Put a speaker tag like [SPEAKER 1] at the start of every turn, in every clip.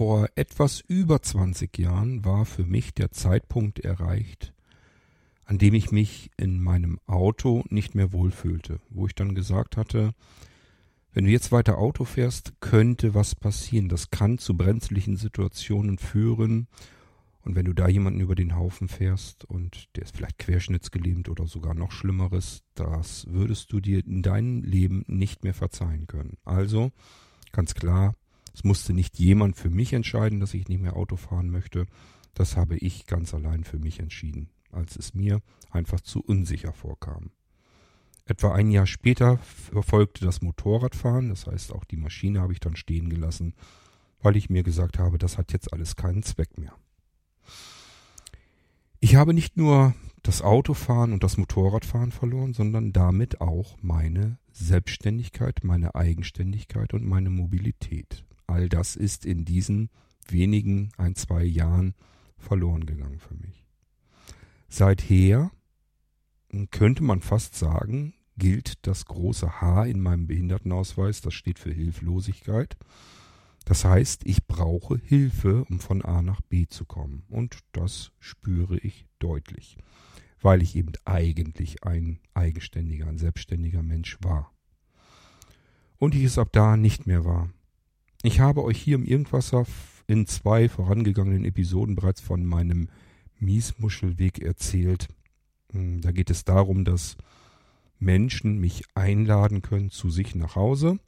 [SPEAKER 1] vor etwas über 20 Jahren war für mich der Zeitpunkt erreicht, an dem ich mich in meinem Auto nicht mehr wohlfühlte, wo ich dann gesagt hatte, wenn du jetzt weiter Auto fährst, könnte was passieren. Das kann zu brenzlichen Situationen führen. Und wenn du da jemanden über den Haufen fährst und der ist vielleicht querschnittsgelähmt oder sogar noch Schlimmeres, das würdest du dir in deinem Leben nicht mehr verzeihen können. Also, ganz klar, es musste nicht jemand für mich entscheiden, dass ich nicht mehr Auto fahren möchte. Das habe ich ganz allein für mich entschieden, als es mir einfach zu unsicher vorkam. Etwa ein Jahr später verfolgte das Motorradfahren, das heißt auch die Maschine habe ich dann stehen gelassen, weil ich mir gesagt habe, das hat jetzt alles keinen Zweck mehr. Ich habe nicht nur das Autofahren und das Motorradfahren verloren, sondern damit auch meine Selbstständigkeit, meine Eigenständigkeit und meine Mobilität. All das ist in diesen wenigen ein, zwei Jahren verloren gegangen für mich. Seither könnte man fast sagen, gilt das große H in meinem Behindertenausweis, das steht für Hilflosigkeit. Das heißt, ich brauche Hilfe, um von A nach B zu kommen. Und das spüre ich deutlich, weil ich eben eigentlich ein eigenständiger, ein selbstständiger Mensch war. Und ich es ab da nicht mehr war. Ich habe euch hier im Irgendwasser in zwei vorangegangenen Episoden bereits von meinem Miesmuschelweg erzählt. Hm, da geht es darum, dass Menschen mich einladen können zu sich nach Hause.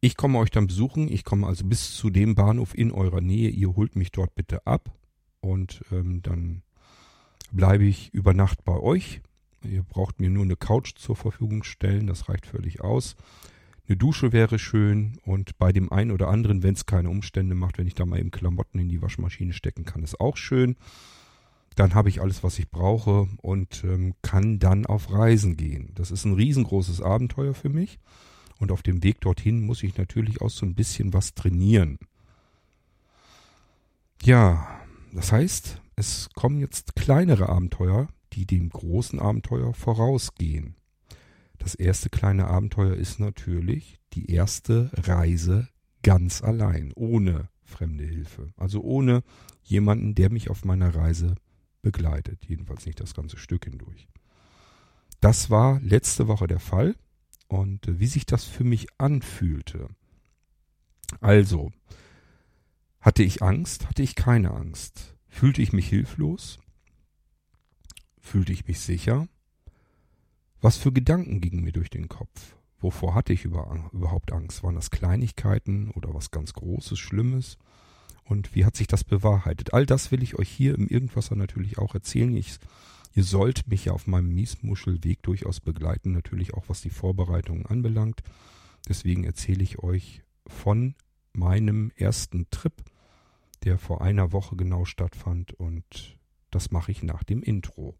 [SPEAKER 1] Ich komme euch dann besuchen. Ich komme also bis zu dem Bahnhof in eurer Nähe. Ihr holt mich dort bitte ab und ähm, dann bleibe ich über Nacht bei euch. Ihr braucht mir nur eine Couch zur Verfügung stellen. Das reicht völlig aus. Eine Dusche wäre schön und bei dem einen oder anderen, wenn es keine Umstände macht, wenn ich da mal eben Klamotten in die Waschmaschine stecken kann, ist auch schön. Dann habe ich alles, was ich brauche und ähm, kann dann auf Reisen gehen. Das ist ein riesengroßes Abenteuer für mich. Und auf dem Weg dorthin muss ich natürlich auch so ein bisschen was trainieren. Ja, das heißt, es kommen jetzt kleinere Abenteuer, die dem großen Abenteuer vorausgehen. Das erste kleine Abenteuer ist natürlich die erste Reise ganz allein, ohne fremde Hilfe. Also ohne jemanden, der mich auf meiner Reise begleitet. Jedenfalls nicht das ganze Stück hindurch. Das war letzte Woche der Fall. Und äh, wie sich das für mich anfühlte. Also, hatte ich Angst? Hatte ich keine Angst? Fühlte ich mich hilflos? Fühlte ich mich sicher? Was für Gedanken gingen mir durch den Kopf? Wovor hatte ich überhaupt Angst? Waren das Kleinigkeiten oder was ganz Großes, Schlimmes? und wie hat sich das bewahrheitet. All das will ich euch hier im Irgendwasser natürlich auch erzählen. Ich, ihr sollt mich ja auf meinem Miesmuschelweg durchaus begleiten, natürlich auch was die Vorbereitungen anbelangt. Deswegen erzähle ich euch von meinem ersten Trip, der vor einer Woche genau stattfand und das mache ich nach dem Intro.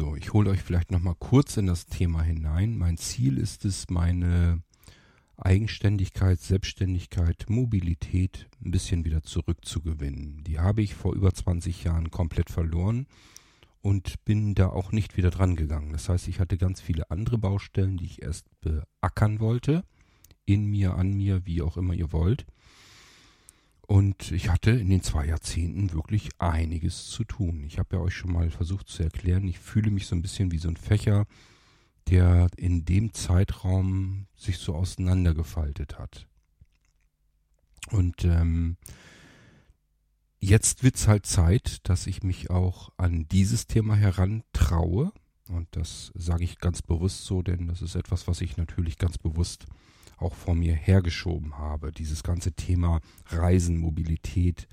[SPEAKER 1] Also, ich hole euch vielleicht noch mal kurz in das Thema hinein. Mein Ziel ist es, meine Eigenständigkeit, Selbstständigkeit, Mobilität ein bisschen wieder zurückzugewinnen. Die habe ich vor über 20 Jahren komplett verloren und bin da auch nicht wieder dran gegangen. Das heißt, ich hatte ganz viele andere Baustellen, die ich erst beackern wollte, in mir, an mir, wie auch immer ihr wollt. Und ich hatte in den zwei Jahrzehnten wirklich einiges zu tun. Ich habe ja euch schon mal versucht zu erklären, ich fühle mich so ein bisschen wie so ein Fächer, der in dem Zeitraum sich so auseinandergefaltet hat. Und ähm, jetzt wird's halt Zeit, dass ich mich auch an dieses Thema herantraue. Und das sage ich ganz bewusst so, denn das ist etwas, was ich natürlich ganz bewusst auch vor mir hergeschoben habe. Dieses ganze Thema Reisen, Mobilität,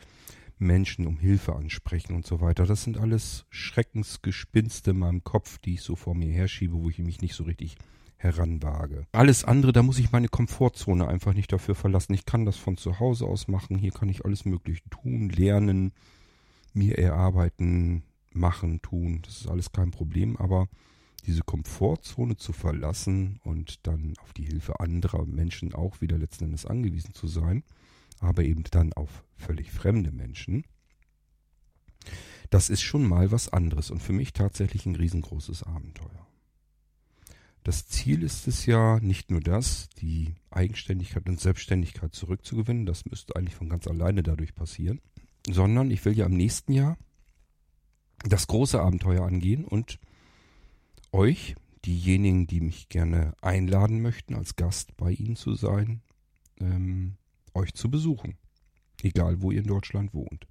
[SPEAKER 1] Menschen um Hilfe ansprechen und so weiter. Das sind alles Schreckensgespinste in meinem Kopf, die ich so vor mir herschiebe, wo ich mich nicht so richtig heranwage. Alles andere, da muss ich meine Komfortzone einfach nicht dafür verlassen. Ich kann das von zu Hause aus machen. Hier kann ich alles Mögliche tun, lernen, mir erarbeiten, machen, tun. Das ist alles kein Problem. Aber diese Komfortzone zu verlassen und dann auf die Hilfe anderer Menschen auch wieder letzten Endes angewiesen zu sein, aber eben dann auf völlig fremde Menschen, das ist schon mal was anderes und für mich tatsächlich ein riesengroßes Abenteuer. Das Ziel ist es ja nicht nur das, die Eigenständigkeit und Selbstständigkeit zurückzugewinnen, das müsste eigentlich von ganz alleine dadurch passieren, sondern ich will ja im nächsten Jahr das große Abenteuer angehen und euch, diejenigen, die mich gerne einladen möchten, als Gast bei Ihnen zu sein, ähm, euch zu besuchen. Egal, wo ihr in Deutschland wohnt.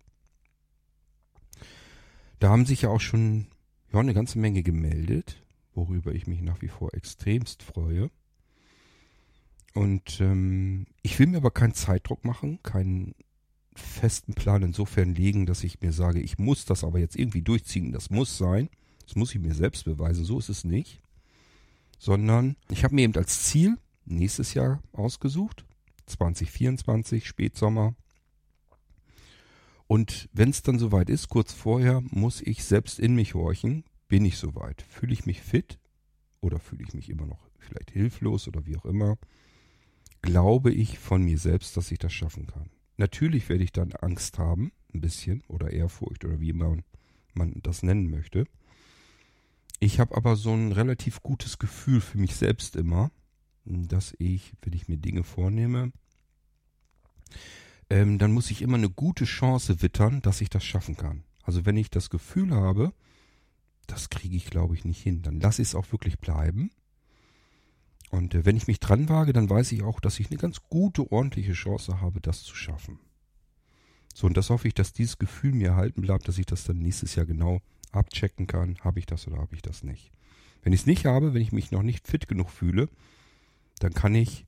[SPEAKER 1] Da haben sich ja auch schon ja, eine ganze Menge gemeldet, worüber ich mich nach wie vor extremst freue. Und ähm, ich will mir aber keinen Zeitdruck machen, keinen festen Plan insofern legen, dass ich mir sage, ich muss das aber jetzt irgendwie durchziehen, das muss sein. Das muss ich mir selbst beweisen, so ist es nicht. Sondern ich habe mir eben als Ziel nächstes Jahr ausgesucht, 2024, Spätsommer. Und wenn es dann soweit ist, kurz vorher, muss ich selbst in mich horchen, bin ich soweit? Fühle ich mich fit oder fühle ich mich immer noch vielleicht hilflos oder wie auch immer? Glaube ich von mir selbst, dass ich das schaffen kann? Natürlich werde ich dann Angst haben, ein bisschen, oder Ehrfurcht oder wie immer man das nennen möchte. Ich habe aber so ein relativ gutes Gefühl für mich selbst immer, dass ich, wenn ich mir Dinge vornehme, ähm, dann muss ich immer eine gute Chance wittern, dass ich das schaffen kann. Also wenn ich das Gefühl habe, das kriege ich, glaube ich, nicht hin, dann lasse ich es auch wirklich bleiben. Und äh, wenn ich mich dran wage, dann weiß ich auch, dass ich eine ganz gute, ordentliche Chance habe, das zu schaffen. So, und das hoffe ich, dass dieses Gefühl mir erhalten bleibt, dass ich das dann nächstes Jahr genau abchecken kann, habe ich das oder habe ich das nicht. Wenn ich es nicht habe, wenn ich mich noch nicht fit genug fühle, dann kann ich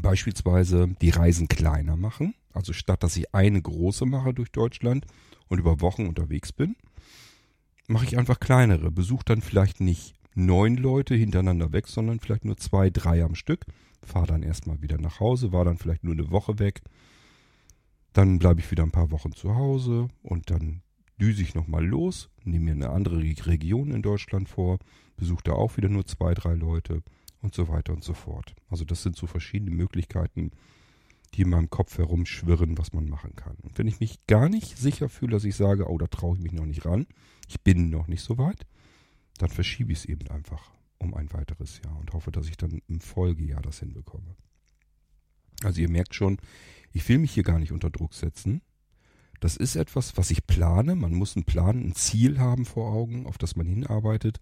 [SPEAKER 1] beispielsweise die Reisen kleiner machen. Also statt dass ich eine große mache durch Deutschland und über Wochen unterwegs bin, mache ich einfach kleinere. Besuche dann vielleicht nicht neun Leute hintereinander weg, sondern vielleicht nur zwei, drei am Stück. Fahre dann erstmal wieder nach Hause, war dann vielleicht nur eine Woche weg. Dann bleibe ich wieder ein paar Wochen zu Hause und dann düse ich nochmal los, nehme mir eine andere Region in Deutschland vor, besuche da auch wieder nur zwei, drei Leute und so weiter und so fort. Also das sind so verschiedene Möglichkeiten, die in meinem Kopf herumschwirren, was man machen kann. Und wenn ich mich gar nicht sicher fühle, dass ich sage, oh, da traue ich mich noch nicht ran, ich bin noch nicht so weit, dann verschiebe ich es eben einfach um ein weiteres Jahr und hoffe, dass ich dann im Folgejahr das hinbekomme. Also ihr merkt schon, ich will mich hier gar nicht unter Druck setzen. Das ist etwas, was ich plane. Man muss einen Plan, ein Ziel haben vor Augen, auf das man hinarbeitet.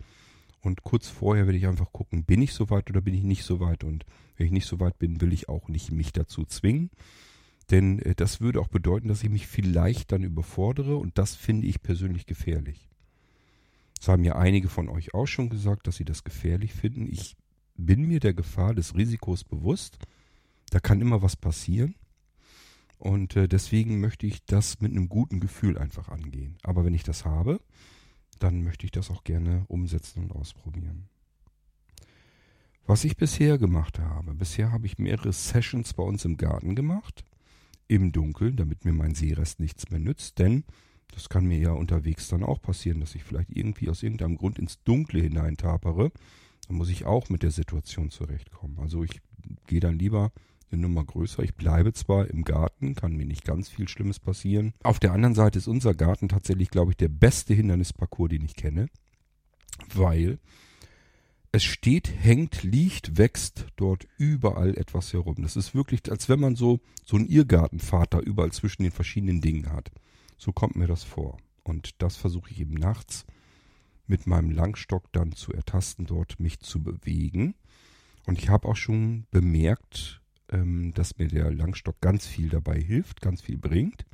[SPEAKER 1] Und kurz vorher werde ich einfach gucken, bin ich soweit oder bin ich nicht soweit. Und wenn ich nicht soweit bin, will ich auch nicht mich dazu zwingen. Denn äh, das würde auch bedeuten, dass ich mich vielleicht dann überfordere und das finde ich persönlich gefährlich. Das haben ja einige von euch auch schon gesagt, dass sie das gefährlich finden. Ich bin mir der Gefahr des Risikos bewusst. Da kann immer was passieren. Und äh, deswegen möchte ich das mit einem guten Gefühl einfach angehen. Aber wenn ich das habe, dann möchte ich das auch gerne umsetzen und ausprobieren. Was ich bisher gemacht habe, bisher habe ich mehrere Sessions bei uns im Garten gemacht, im Dunkeln, damit mir mein Seerest nichts mehr nützt, denn das kann mir ja unterwegs dann auch passieren, dass ich vielleicht irgendwie aus irgendeinem Grund ins Dunkle hineintapere. Dann muss ich auch mit der Situation zurechtkommen. Also ich gehe dann lieber eine Nummer größer. Ich bleibe zwar im Garten, kann mir nicht ganz viel Schlimmes passieren. Auf der anderen Seite ist unser Garten tatsächlich, glaube ich, der beste Hindernisparcours, den ich kenne, weil es steht, hängt, liegt, wächst dort überall etwas herum. Das ist wirklich, als wenn man so, so einen Irrgartenvater überall zwischen den verschiedenen Dingen hat. So kommt mir das vor. Und das versuche ich eben nachts mit meinem Langstock dann zu ertasten, dort mich zu bewegen. Und ich habe auch schon bemerkt, ähm, dass mir der Langstock ganz viel dabei hilft, ganz viel bringt.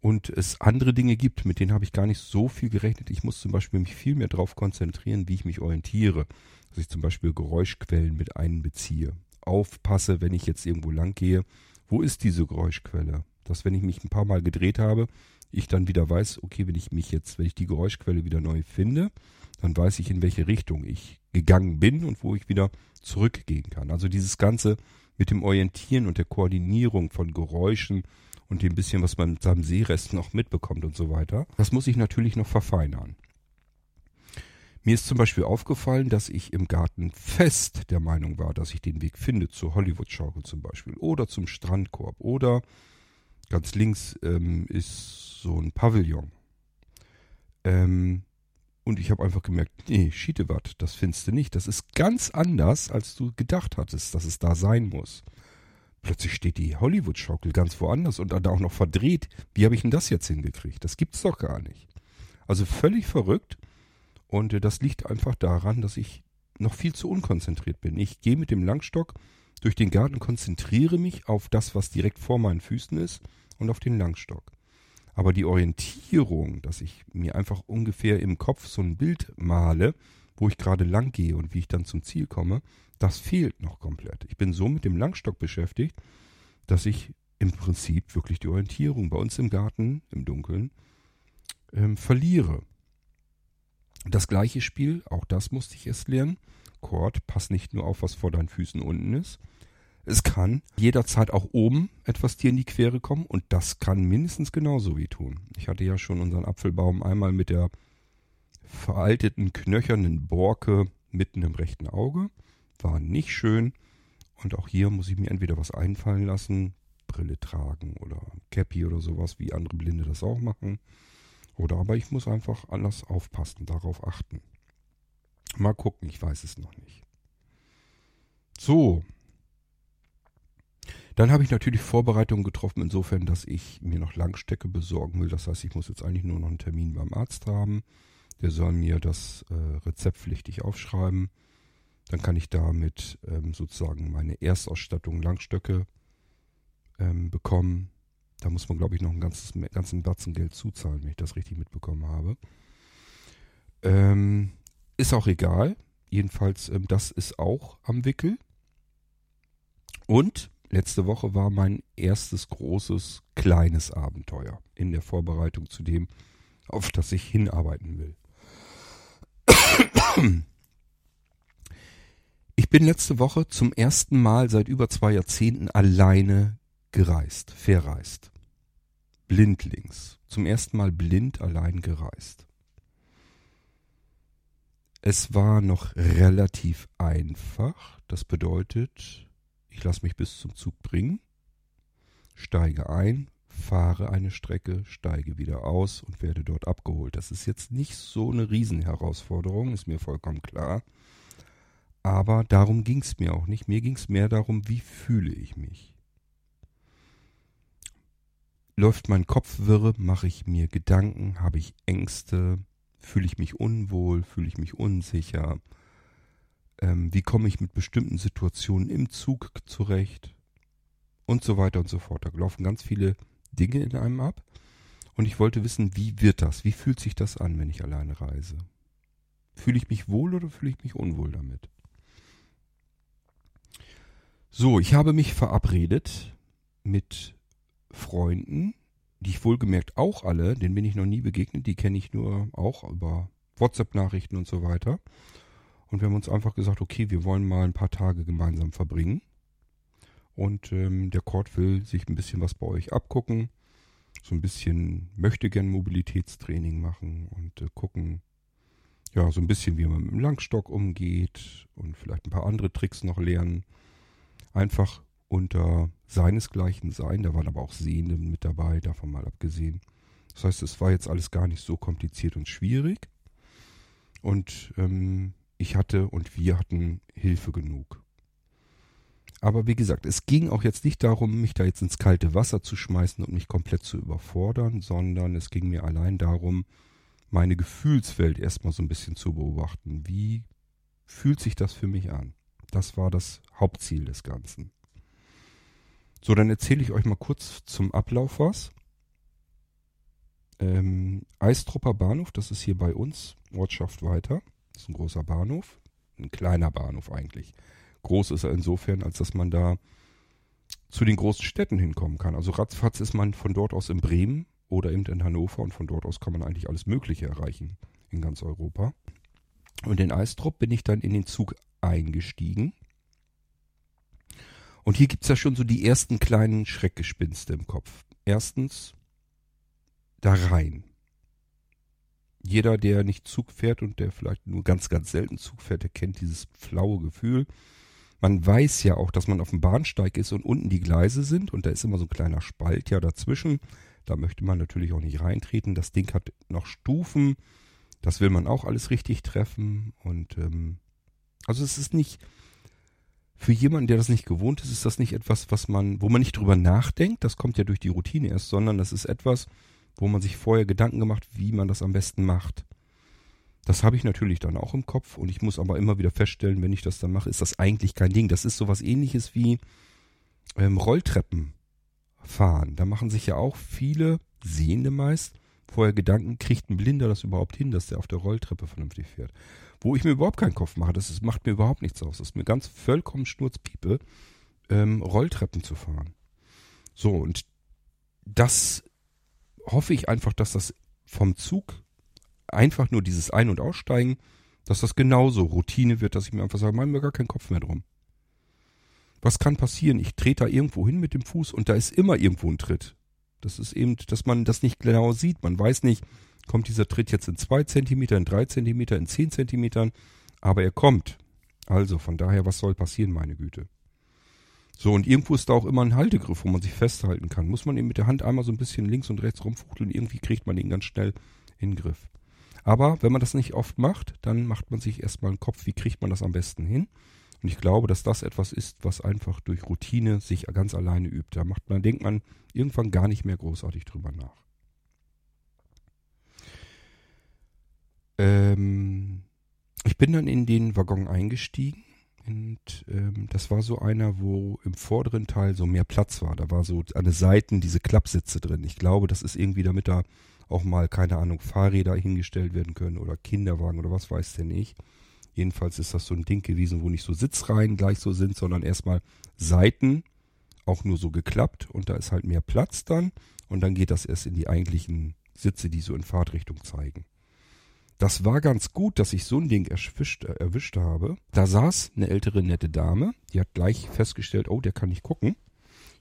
[SPEAKER 1] Und es andere Dinge gibt, mit denen habe ich gar nicht so viel gerechnet. Ich muss zum Beispiel mich viel mehr darauf konzentrieren, wie ich mich orientiere. Dass ich zum Beispiel Geräuschquellen mit einbeziehe. Aufpasse, wenn ich jetzt irgendwo lang gehe, wo ist diese Geräuschquelle? Dass wenn ich mich ein paar Mal gedreht habe, ich dann wieder weiß, okay, wenn ich mich jetzt, wenn ich die Geräuschquelle wieder neu finde, dann weiß ich, in welche Richtung ich gegangen bin und wo ich wieder zurückgehen kann. Also dieses Ganze mit dem Orientieren und der Koordinierung von Geräuschen und dem bisschen, was man mit seinem Seerest noch mitbekommt und so weiter, das muss ich natürlich noch verfeinern. Mir ist zum Beispiel aufgefallen, dass ich im Garten fest der Meinung war, dass ich den Weg finde zur Hollywood-Schaukel zum Beispiel oder zum Strandkorb oder ganz links ähm, ist so ein Pavillon. Ähm, und ich habe einfach gemerkt, nee, Schietewart, das findest du nicht. Das ist ganz anders, als du gedacht hattest, dass es da sein muss. Plötzlich steht die Hollywood-Schaukel ganz woanders und dann auch noch verdreht. Wie habe ich denn das jetzt hingekriegt? Das gibt's doch gar nicht. Also völlig verrückt. Und äh, das liegt einfach daran, dass ich noch viel zu unkonzentriert bin. Ich gehe mit dem Langstock durch den Garten, konzentriere mich auf das, was direkt vor meinen Füßen ist und auf den Langstock. Aber die Orientierung, dass ich mir einfach ungefähr im Kopf so ein Bild male, wo ich gerade lang gehe und wie ich dann zum Ziel komme, das fehlt noch komplett. Ich bin so mit dem Langstock beschäftigt, dass ich im Prinzip wirklich die Orientierung bei uns im Garten, im Dunkeln, ähm, verliere. Das gleiche Spiel, auch das musste ich erst lernen. Chord, pass nicht nur auf, was vor deinen Füßen unten ist. Es kann jederzeit auch oben etwas dir in die Quere kommen und das kann mindestens genauso wie tun. Ich hatte ja schon unseren Apfelbaum einmal mit der veralteten, knöchernen Borke mitten im rechten Auge. War nicht schön. Und auch hier muss ich mir entweder was einfallen lassen, Brille tragen oder Cappy oder sowas, wie andere Blinde das auch machen. Oder aber ich muss einfach anders aufpassen, darauf achten. Mal gucken, ich weiß es noch nicht. So, dann habe ich natürlich Vorbereitungen getroffen, insofern, dass ich mir noch Langstecke besorgen will. Das heißt, ich muss jetzt eigentlich nur noch einen Termin beim Arzt haben. Der soll mir das äh, rezeptpflichtig aufschreiben. Dann kann ich damit ähm, sozusagen meine Erstausstattung Langstöcke ähm, bekommen. Da muss man, glaube ich, noch einen ganzes, ganzen Batzen Geld zuzahlen, wenn ich das richtig mitbekommen habe. Ähm, ist auch egal. Jedenfalls, ähm, das ist auch am Wickel. Und letzte Woche war mein erstes großes kleines Abenteuer in der Vorbereitung zu dem, auf das ich hinarbeiten will. Ich bin letzte Woche zum ersten Mal seit über zwei Jahrzehnten alleine gereist, verreist. Blindlings. Zum ersten Mal blind allein gereist. Es war noch relativ einfach. Das bedeutet, ich lasse mich bis zum Zug bringen, steige ein, fahre eine Strecke, steige wieder aus und werde dort abgeholt. Das ist jetzt nicht so eine Riesenherausforderung, ist mir vollkommen klar. Aber darum ging es mir auch nicht. Mir ging es mehr darum, wie fühle ich mich. Läuft mein Kopf wirre, mache ich mir Gedanken, habe ich Ängste, fühle ich mich unwohl, fühle ich mich unsicher, ähm, wie komme ich mit bestimmten Situationen im Zug zurecht und so weiter und so fort. Da laufen ganz viele Dinge in einem ab. Und ich wollte wissen, wie wird das? Wie fühlt sich das an, wenn ich alleine reise? Fühle ich mich wohl oder fühle ich mich unwohl damit? So, ich habe mich verabredet mit Freunden, die ich wohlgemerkt auch alle, denen bin ich noch nie begegnet, die kenne ich nur auch über WhatsApp-Nachrichten und so weiter. Und wir haben uns einfach gesagt, okay, wir wollen mal ein paar Tage gemeinsam verbringen. Und ähm, der Cord will sich ein bisschen was bei euch abgucken. So ein bisschen möchte gern Mobilitätstraining machen und äh, gucken, ja, so ein bisschen, wie man mit dem Langstock umgeht und vielleicht ein paar andere Tricks noch lernen. Einfach unter seinesgleichen sein. Da waren aber auch Sehende mit dabei, davon mal abgesehen. Das heißt, es war jetzt alles gar nicht so kompliziert und schwierig. Und ähm, ich hatte und wir hatten Hilfe genug. Aber wie gesagt, es ging auch jetzt nicht darum, mich da jetzt ins kalte Wasser zu schmeißen und mich komplett zu überfordern, sondern es ging mir allein darum, meine Gefühlswelt erstmal so ein bisschen zu beobachten. Wie fühlt sich das für mich an? Das war das Hauptziel des Ganzen. So, dann erzähle ich euch mal kurz zum Ablauf was. Ähm, Eistrupper Bahnhof, das ist hier bei uns, Ortschaft weiter. Das ist ein großer Bahnhof. Ein kleiner Bahnhof eigentlich. Groß ist er insofern, als dass man da zu den großen Städten hinkommen kann. Also ratzfatz ist man von dort aus in Bremen oder eben in Hannover und von dort aus kann man eigentlich alles Mögliche erreichen in ganz Europa. Und in Eistrup bin ich dann in den Zug eingestiegen. Und hier gibt es ja schon so die ersten kleinen Schreckgespinste im Kopf. Erstens, da rein jeder, der nicht Zug fährt und der vielleicht nur ganz, ganz selten Zug fährt, der kennt dieses flaue Gefühl. Man weiß ja auch, dass man auf dem Bahnsteig ist und unten die Gleise sind und da ist immer so ein kleiner Spalt ja dazwischen. Da möchte man natürlich auch nicht reintreten. Das Ding hat noch Stufen. Das will man auch alles richtig treffen. Und ähm, also es ist nicht für jemanden, der das nicht gewohnt ist, ist das nicht etwas, was man, wo man nicht drüber nachdenkt. Das kommt ja durch die Routine erst, sondern das ist etwas, wo man sich vorher Gedanken gemacht, wie man das am besten macht. Das habe ich natürlich dann auch im Kopf und ich muss aber immer wieder feststellen, wenn ich das dann mache, ist das eigentlich kein Ding. Das ist sowas ähnliches wie ähm, Rolltreppen fahren. Da machen sich ja auch viele, Sehende meist, vorher Gedanken, kriegt ein Blinder das überhaupt hin, dass der auf der Rolltreppe vernünftig fährt. Wo ich mir überhaupt keinen Kopf mache, das ist, macht mir überhaupt nichts aus. Das ist mir ganz vollkommen Schnurzpiepe, ähm, Rolltreppen zu fahren. So, und das hoffe ich einfach, dass das vom Zug einfach nur dieses Ein- und Aussteigen, dass das genauso Routine wird, dass ich mir einfach sage, machen wir gar keinen Kopf mehr drum. Was kann passieren? Ich trete da irgendwo hin mit dem Fuß und da ist immer irgendwo ein Tritt. Das ist eben, dass man das nicht genau sieht. Man weiß nicht, kommt dieser Tritt jetzt in zwei Zentimeter, in drei Zentimeter, in zehn Zentimetern, aber er kommt. Also von daher, was soll passieren, meine Güte? So, und irgendwo ist da auch immer ein Haltegriff, wo man sich festhalten kann. Muss man eben mit der Hand einmal so ein bisschen links und rechts rumfuchteln, irgendwie kriegt man ihn ganz schnell in den Griff. Aber wenn man das nicht oft macht, dann macht man sich erstmal einen Kopf, wie kriegt man das am besten hin? Und ich glaube, dass das etwas ist, was einfach durch Routine sich ganz alleine übt. Da macht man, denkt man irgendwann gar nicht mehr großartig drüber nach. Ähm, ich bin dann in den Waggon eingestiegen und ähm, das war so einer, wo im vorderen Teil so mehr Platz war. Da war so an den Seiten diese Klappsitze drin. Ich glaube, das ist irgendwie, damit da auch mal, keine Ahnung, Fahrräder hingestellt werden können oder Kinderwagen oder was weiß der nicht. Jedenfalls ist das so ein Ding gewesen, wo nicht so Sitzreihen gleich so sind, sondern erstmal Seiten, auch nur so geklappt und da ist halt mehr Platz dann und dann geht das erst in die eigentlichen Sitze, die so in Fahrtrichtung zeigen. Das war ganz gut, dass ich so ein Ding erwischt, äh, erwischt habe. Da saß eine ältere nette Dame, die hat gleich festgestellt, oh, der kann nicht gucken.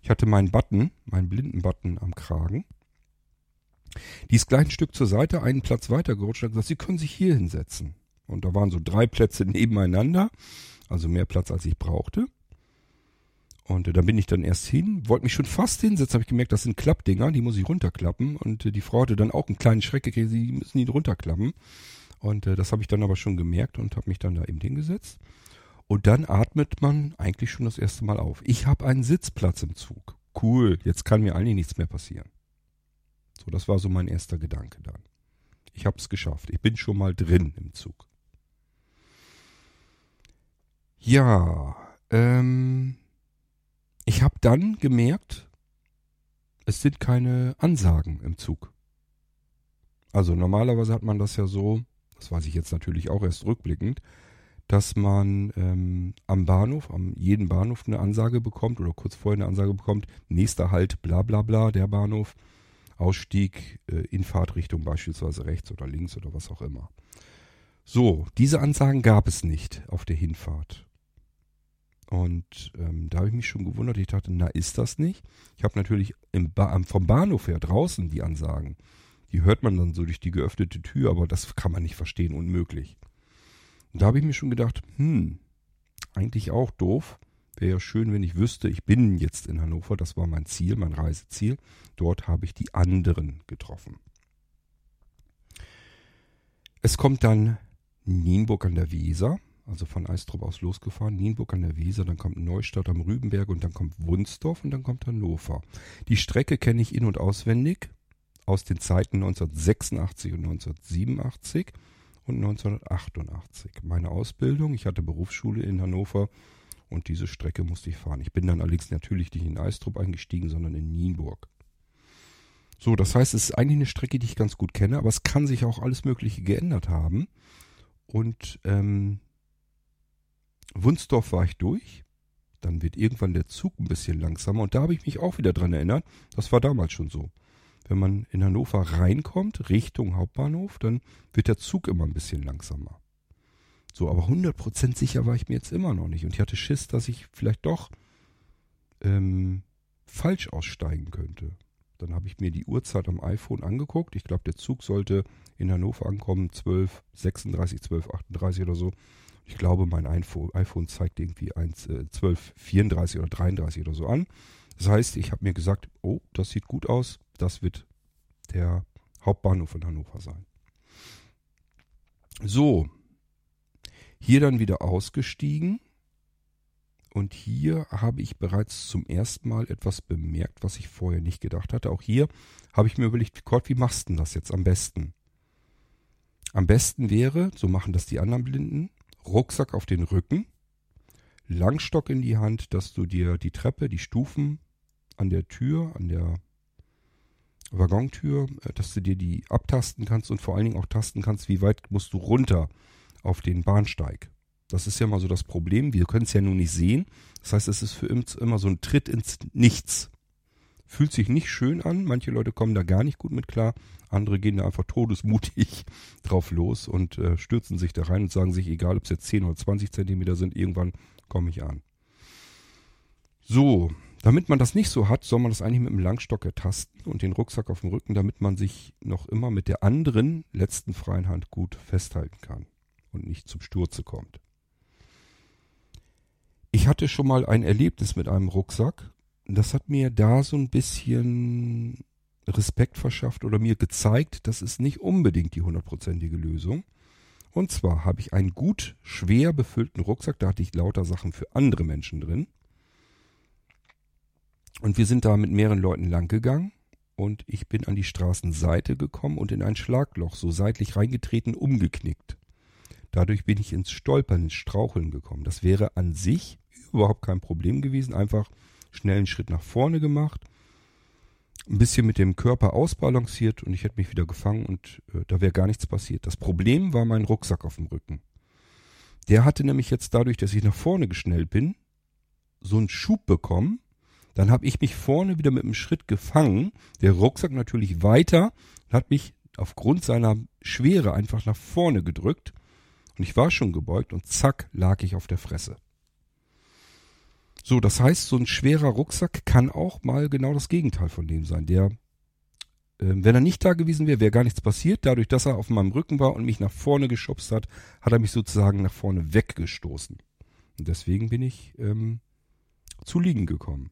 [SPEAKER 1] Ich hatte meinen Button, meinen blinden Button am Kragen. Die ist gleich ein Stück zur Seite, einen Platz weiter gerutscht und hat gesagt, Sie können sich hier hinsetzen. Und da waren so drei Plätze nebeneinander, also mehr Platz als ich brauchte. Und äh, da bin ich dann erst hin, wollte mich schon fast hinsetzen, habe ich gemerkt, das sind Klappdinger, die muss ich runterklappen. Und äh, die Frau hatte dann auch einen kleinen Schreck gekriegt, sie müssen die runterklappen. Und äh, das habe ich dann aber schon gemerkt und habe mich dann da eben hingesetzt. Und dann atmet man eigentlich schon das erste Mal auf. Ich habe einen Sitzplatz im Zug. Cool, jetzt kann mir eigentlich nichts mehr passieren. So, das war so mein erster Gedanke dann. Ich habe es geschafft. Ich bin schon mal drin im Zug. Ja, ähm, ich habe dann gemerkt, es sind keine Ansagen im Zug. Also normalerweise hat man das ja so, das weiß ich jetzt natürlich auch erst rückblickend, dass man ähm, am Bahnhof, am jeden Bahnhof eine Ansage bekommt oder kurz vorher eine Ansage bekommt, nächster Halt, bla bla bla, der Bahnhof, Ausstieg äh, in Fahrtrichtung beispielsweise rechts oder links oder was auch immer. So, diese Ansagen gab es nicht auf der Hinfahrt. Und ähm, da habe ich mich schon gewundert. Ich dachte, na, ist das nicht? Ich habe natürlich ba vom Bahnhof her draußen die Ansagen. Die hört man dann so durch die geöffnete Tür, aber das kann man nicht verstehen, unmöglich. Und da habe ich mir schon gedacht, hm, eigentlich auch doof. Wäre ja schön, wenn ich wüsste, ich bin jetzt in Hannover, das war mein Ziel, mein Reiseziel. Dort habe ich die anderen getroffen. Es kommt dann Nienburg an der Weser also von Eistrup aus losgefahren, Nienburg an der Weser, dann kommt Neustadt am Rübenberg und dann kommt Wunsdorf und dann kommt Hannover. Die Strecke kenne ich in- und auswendig aus den Zeiten 1986 und 1987 und 1988. Meine Ausbildung, ich hatte Berufsschule in Hannover und diese Strecke musste ich fahren. Ich bin dann allerdings natürlich nicht in Eistrup eingestiegen, sondern in Nienburg. So, das heißt, es ist eigentlich eine Strecke, die ich ganz gut kenne, aber es kann sich auch alles Mögliche geändert haben. Und ähm, Wunsdorf war ich durch. Dann wird irgendwann der Zug ein bisschen langsamer. Und da habe ich mich auch wieder dran erinnert. Das war damals schon so. Wenn man in Hannover reinkommt, Richtung Hauptbahnhof, dann wird der Zug immer ein bisschen langsamer. So, aber 100% sicher war ich mir jetzt immer noch nicht. Und ich hatte Schiss, dass ich vielleicht doch ähm, falsch aussteigen könnte. Dann habe ich mir die Uhrzeit am iPhone angeguckt. Ich glaube, der Zug sollte in Hannover ankommen, 12, 36, 12, 38 oder so. Ich glaube, mein iPhone, zeigt irgendwie 1, äh, 12, 34 oder 33 oder so an. Das heißt, ich habe mir gesagt, oh, das sieht gut aus. Das wird der Hauptbahnhof von Hannover sein. So, hier dann wieder ausgestiegen. Und hier habe ich bereits zum ersten Mal etwas bemerkt, was ich vorher nicht gedacht hatte. Auch hier habe ich mir überlegt, Gott, wie machst du das jetzt am besten? Am besten wäre, so machen das die anderen Blinden, Rucksack auf den Rücken, Langstock in die Hand, dass du dir die Treppe, die Stufen an der Tür, an der Waggontür, äh, dass du dir die abtasten kannst und vor allen Dingen auch tasten kannst, wie weit musst du runter auf den Bahnsteig. Das ist ja mal so das Problem. Wir können es ja nun nicht sehen. Das heißt, es ist für uns immer so ein Tritt ins Nichts. Fühlt sich nicht schön an. Manche Leute kommen da gar nicht gut mit klar. Andere gehen da einfach todesmutig drauf los und äh, stürzen sich da rein und sagen sich, egal ob es jetzt 10 oder 20 Zentimeter sind, irgendwann komme ich an. So, damit man das nicht so hat, soll man das eigentlich mit dem Langstock ertasten und den Rucksack auf dem Rücken, damit man sich noch immer mit der anderen letzten freien Hand gut festhalten kann und nicht zum Sturze kommt. Ich hatte schon mal ein Erlebnis mit einem Rucksack. Das hat mir da so ein bisschen Respekt verschafft oder mir gezeigt, das ist nicht unbedingt die hundertprozentige Lösung. Und zwar habe ich einen gut schwer befüllten Rucksack, da hatte ich lauter Sachen für andere Menschen drin. Und wir sind da mit mehreren Leuten lang gegangen und ich bin an die Straßenseite gekommen und in ein Schlagloch so seitlich reingetreten, umgeknickt. Dadurch bin ich ins Stolpern, ins Straucheln gekommen. Das wäre an sich überhaupt kein Problem gewesen. Einfach schnell einen Schritt nach vorne gemacht, ein bisschen mit dem Körper ausbalanciert und ich hätte mich wieder gefangen und äh, da wäre gar nichts passiert. Das Problem war mein Rucksack auf dem Rücken. Der hatte nämlich jetzt dadurch, dass ich nach vorne geschnellt bin, so einen Schub bekommen. Dann habe ich mich vorne wieder mit einem Schritt gefangen. Der Rucksack natürlich weiter hat mich aufgrund seiner Schwere einfach nach vorne gedrückt. Und ich war schon gebeugt und zack lag ich auf der Fresse. So, das heißt, so ein schwerer Rucksack kann auch mal genau das Gegenteil von dem sein. Der, äh, wenn er nicht da gewesen wäre, wäre gar nichts passiert. Dadurch, dass er auf meinem Rücken war und mich nach vorne geschubst hat, hat er mich sozusagen nach vorne weggestoßen. Und deswegen bin ich ähm, zu liegen gekommen.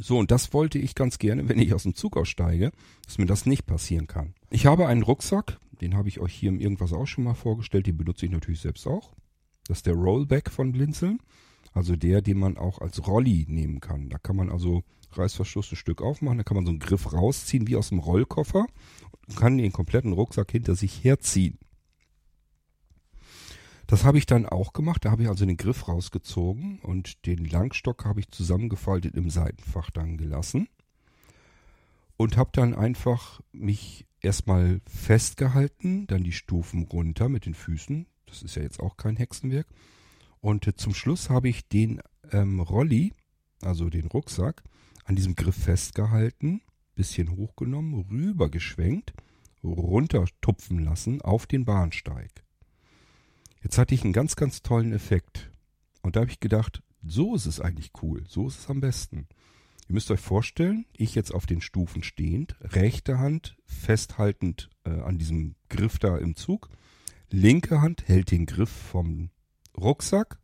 [SPEAKER 1] So, und das wollte ich ganz gerne, wenn ich aus dem Zug aussteige, dass mir das nicht passieren kann. Ich habe einen Rucksack, den habe ich euch hier im Irgendwas auch schon mal vorgestellt, den benutze ich natürlich selbst auch. Das ist der Rollback von Blinzeln. Also der, den man auch als Rolli nehmen kann. Da kann man also Reißverschluss ein Stück aufmachen, da kann man so einen Griff rausziehen wie aus dem Rollkoffer und kann den kompletten Rucksack hinter sich herziehen. Das habe ich dann auch gemacht. Da habe ich also den Griff rausgezogen und den Langstock habe ich zusammengefaltet im Seitenfach dann gelassen und habe dann einfach mich erstmal festgehalten, dann die Stufen runter mit den Füßen. Das ist ja jetzt auch kein Hexenwerk. Und zum Schluss habe ich den ähm, Rolli, also den Rucksack, an diesem Griff festgehalten, bisschen hochgenommen, rübergeschwenkt, runtertupfen lassen auf den Bahnsteig. Jetzt hatte ich einen ganz, ganz tollen Effekt. Und da habe ich gedacht, so ist es eigentlich cool, so ist es am besten. Ihr müsst euch vorstellen, ich jetzt auf den Stufen stehend, rechte Hand festhaltend äh, an diesem Griff da im Zug, linke Hand hält den Griff vom Rucksack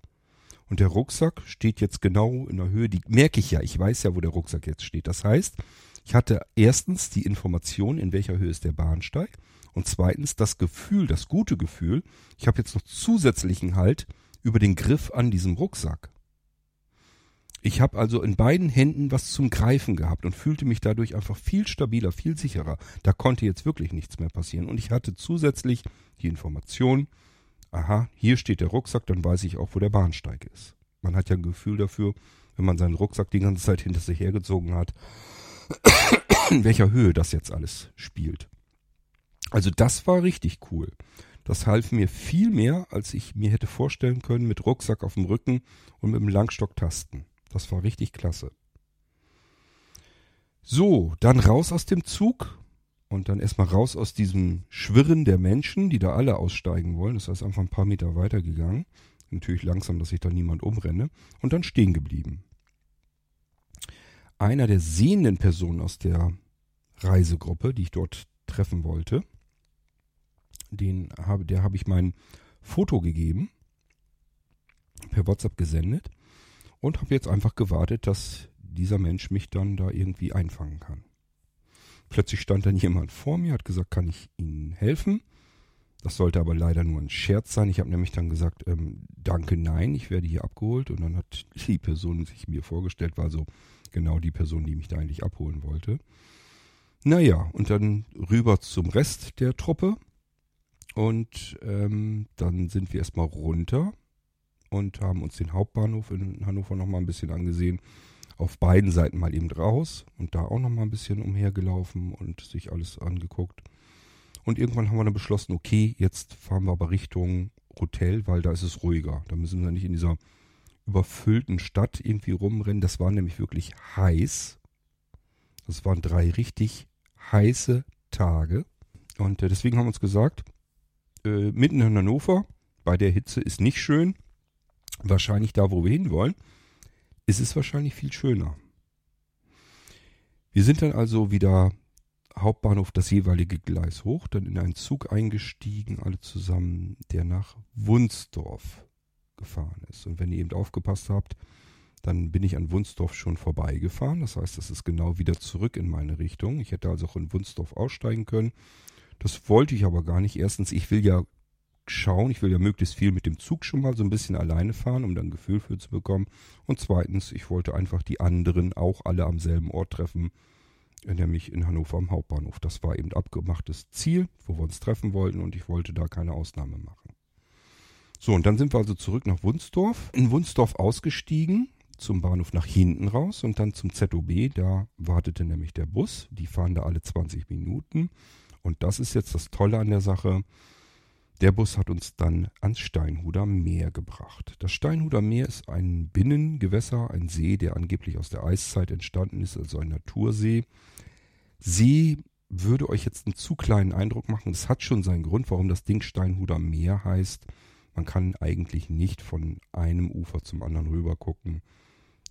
[SPEAKER 1] und der Rucksack steht jetzt genau in der Höhe, die merke ich ja, ich weiß ja, wo der Rucksack jetzt steht. Das heißt, ich hatte erstens die Information, in welcher Höhe ist der Bahnsteig und zweitens das Gefühl, das gute Gefühl, ich habe jetzt noch zusätzlichen Halt über den Griff an diesem Rucksack. Ich habe also in beiden Händen was zum Greifen gehabt und fühlte mich dadurch einfach viel stabiler, viel sicherer. Da konnte jetzt wirklich nichts mehr passieren. Und ich hatte zusätzlich die Information, aha, hier steht der Rucksack, dann weiß ich auch, wo der Bahnsteig ist. Man hat ja ein Gefühl dafür, wenn man seinen Rucksack die ganze Zeit hinter sich hergezogen hat, in welcher Höhe das jetzt alles spielt. Also das war richtig cool. Das half mir viel mehr, als ich mir hätte vorstellen können mit Rucksack auf dem Rücken und mit dem Langstock tasten. Das war richtig klasse. So, dann raus aus dem Zug und dann erstmal raus aus diesem Schwirren der Menschen, die da alle aussteigen wollen. Das heißt einfach ein paar Meter weiter gegangen. Natürlich langsam, dass sich da niemand umrenne. Und dann stehen geblieben. einer der sehenden Personen aus der Reisegruppe, die ich dort treffen wollte, den habe, der habe ich mein Foto gegeben, per WhatsApp gesendet und habe jetzt einfach gewartet, dass dieser Mensch mich dann da irgendwie einfangen kann. Plötzlich stand dann jemand vor mir, hat gesagt, kann ich Ihnen helfen? Das sollte aber leider nur ein Scherz sein. Ich habe nämlich dann gesagt, ähm, danke, nein, ich werde hier abgeholt. Und dann hat die Person sich mir vorgestellt, war so genau die Person, die mich da eigentlich abholen wollte. Naja, und dann rüber zum Rest der Truppe. Und ähm, dann sind wir erstmal runter und haben uns den Hauptbahnhof in Hannover nochmal ein bisschen angesehen. Auf beiden Seiten mal eben raus und da auch nochmal ein bisschen umhergelaufen und sich alles angeguckt. Und irgendwann haben wir dann beschlossen, okay, jetzt fahren wir aber Richtung Hotel, weil da ist es ruhiger. Da müssen wir nicht in dieser überfüllten Stadt irgendwie rumrennen. Das war nämlich wirklich heiß. Das waren drei richtig heiße Tage. Und äh, deswegen haben wir uns gesagt, äh, mitten in Hannover, bei der Hitze ist nicht schön. Wahrscheinlich da, wo wir hinwollen, ist es wahrscheinlich viel schöner. Wir sind dann also wieder Hauptbahnhof das jeweilige Gleis hoch, dann in einen Zug eingestiegen, alle zusammen, der nach Wunsdorf gefahren ist. Und wenn ihr eben aufgepasst habt, dann bin ich an Wunsdorf schon vorbeigefahren. Das heißt, das ist genau wieder zurück in meine Richtung. Ich hätte also auch in Wunsdorf aussteigen können. Das wollte ich aber gar nicht. Erstens, ich will ja schauen, ich will ja möglichst viel mit dem Zug schon mal so ein bisschen alleine fahren, um dann ein Gefühl für zu bekommen. Und zweitens, ich wollte einfach die anderen auch alle am selben Ort treffen, nämlich in Hannover am Hauptbahnhof. Das war eben abgemachtes Ziel, wo wir uns treffen wollten und ich wollte da keine Ausnahme machen. So, und dann sind wir also zurück nach Wunsdorf. In Wunsdorf ausgestiegen, zum Bahnhof nach hinten raus und dann zum ZOB. Da wartete nämlich der Bus. Die fahren da alle 20 Minuten. Und das ist jetzt das Tolle an der Sache. Der Bus hat uns dann ans Steinhuder Meer gebracht. Das Steinhuder Meer ist ein Binnengewässer, ein See, der angeblich aus der Eiszeit entstanden ist, also ein Natursee. See würde euch jetzt einen zu kleinen Eindruck machen. Es hat schon seinen Grund, warum das Ding Steinhuder Meer heißt. Man kann eigentlich nicht von einem Ufer zum anderen rüber gucken,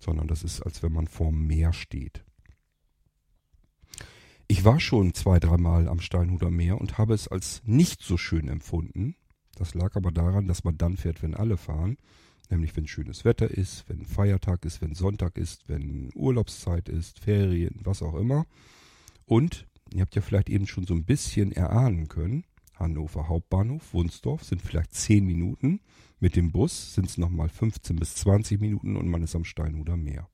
[SPEAKER 1] sondern das ist, als wenn man vorm Meer steht. Ich war schon zwei, dreimal am Steinhuder Meer und habe es als nicht so schön empfunden. Das lag aber daran, dass man dann fährt, wenn alle fahren. Nämlich wenn schönes Wetter ist, wenn Feiertag ist, wenn Sonntag ist, wenn Urlaubszeit ist, Ferien, was auch immer. Und ihr habt ja vielleicht eben schon so ein bisschen erahnen können, Hannover Hauptbahnhof, Wunsdorf sind vielleicht 10 Minuten. Mit dem Bus sind es nochmal 15 bis 20 Minuten und man ist am Steinhuder Meer.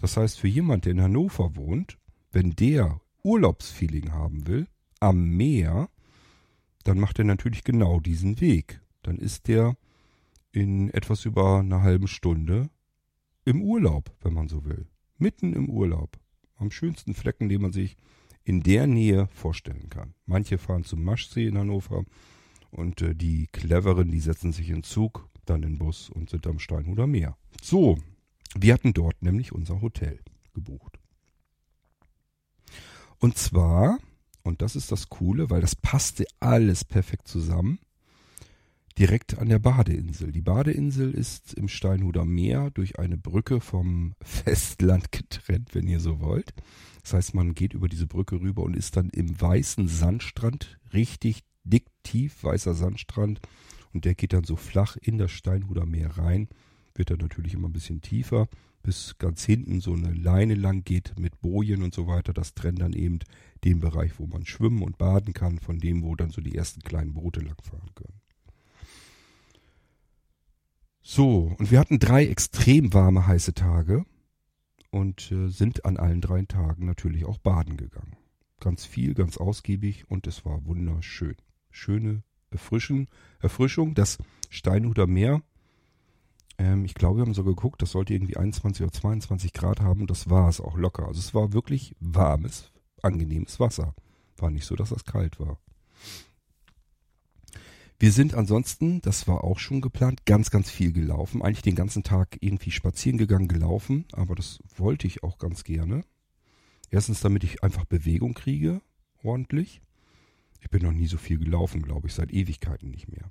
[SPEAKER 1] Das heißt, für jemand, der in Hannover wohnt, wenn der Urlaubsfeeling haben will, am Meer, dann macht er natürlich genau diesen Weg. Dann ist der in etwas über einer halben Stunde im Urlaub, wenn man so will. Mitten im Urlaub. Am schönsten Flecken, den man sich in der Nähe vorstellen kann. Manche fahren zum Maschsee in Hannover und äh, die Cleveren, die setzen sich in Zug, dann in Bus und sind am Steinhuder Meer. So, wir hatten dort nämlich unser Hotel gebucht. Und zwar, und das ist das Coole, weil das passte alles perfekt zusammen, direkt an der Badeinsel. Die Badeinsel ist im Steinhuder Meer durch eine Brücke vom Festland getrennt, wenn ihr so wollt. Das heißt, man geht über diese Brücke rüber und ist dann im weißen Sandstrand, richtig dick, tief weißer Sandstrand. Und der geht dann so flach in das Steinhuder Meer rein. Wird dann natürlich immer ein bisschen tiefer bis ganz hinten so eine Leine lang geht mit Bojen und so weiter. Das trennt dann eben den Bereich, wo man schwimmen und baden kann, von dem, wo dann so die ersten kleinen Boote langfahren können. So, und wir hatten drei extrem warme, heiße Tage und äh, sind an allen drei Tagen natürlich auch baden gegangen. Ganz viel, ganz ausgiebig und es war wunderschön. Schöne Erfrischen, Erfrischung. Das Steinhuder Meer ähm, ich glaube, wir haben so geguckt, das sollte irgendwie 21 oder 22 Grad haben und das war es auch locker. Also es war wirklich warmes, angenehmes Wasser. War nicht so, dass das kalt war. Wir sind ansonsten, das war auch schon geplant, ganz, ganz viel gelaufen. Eigentlich den ganzen Tag irgendwie spazieren gegangen, gelaufen, aber das wollte ich auch ganz gerne. Erstens, damit ich einfach Bewegung kriege, ordentlich. Ich bin noch nie so viel gelaufen, glaube ich, seit Ewigkeiten nicht mehr.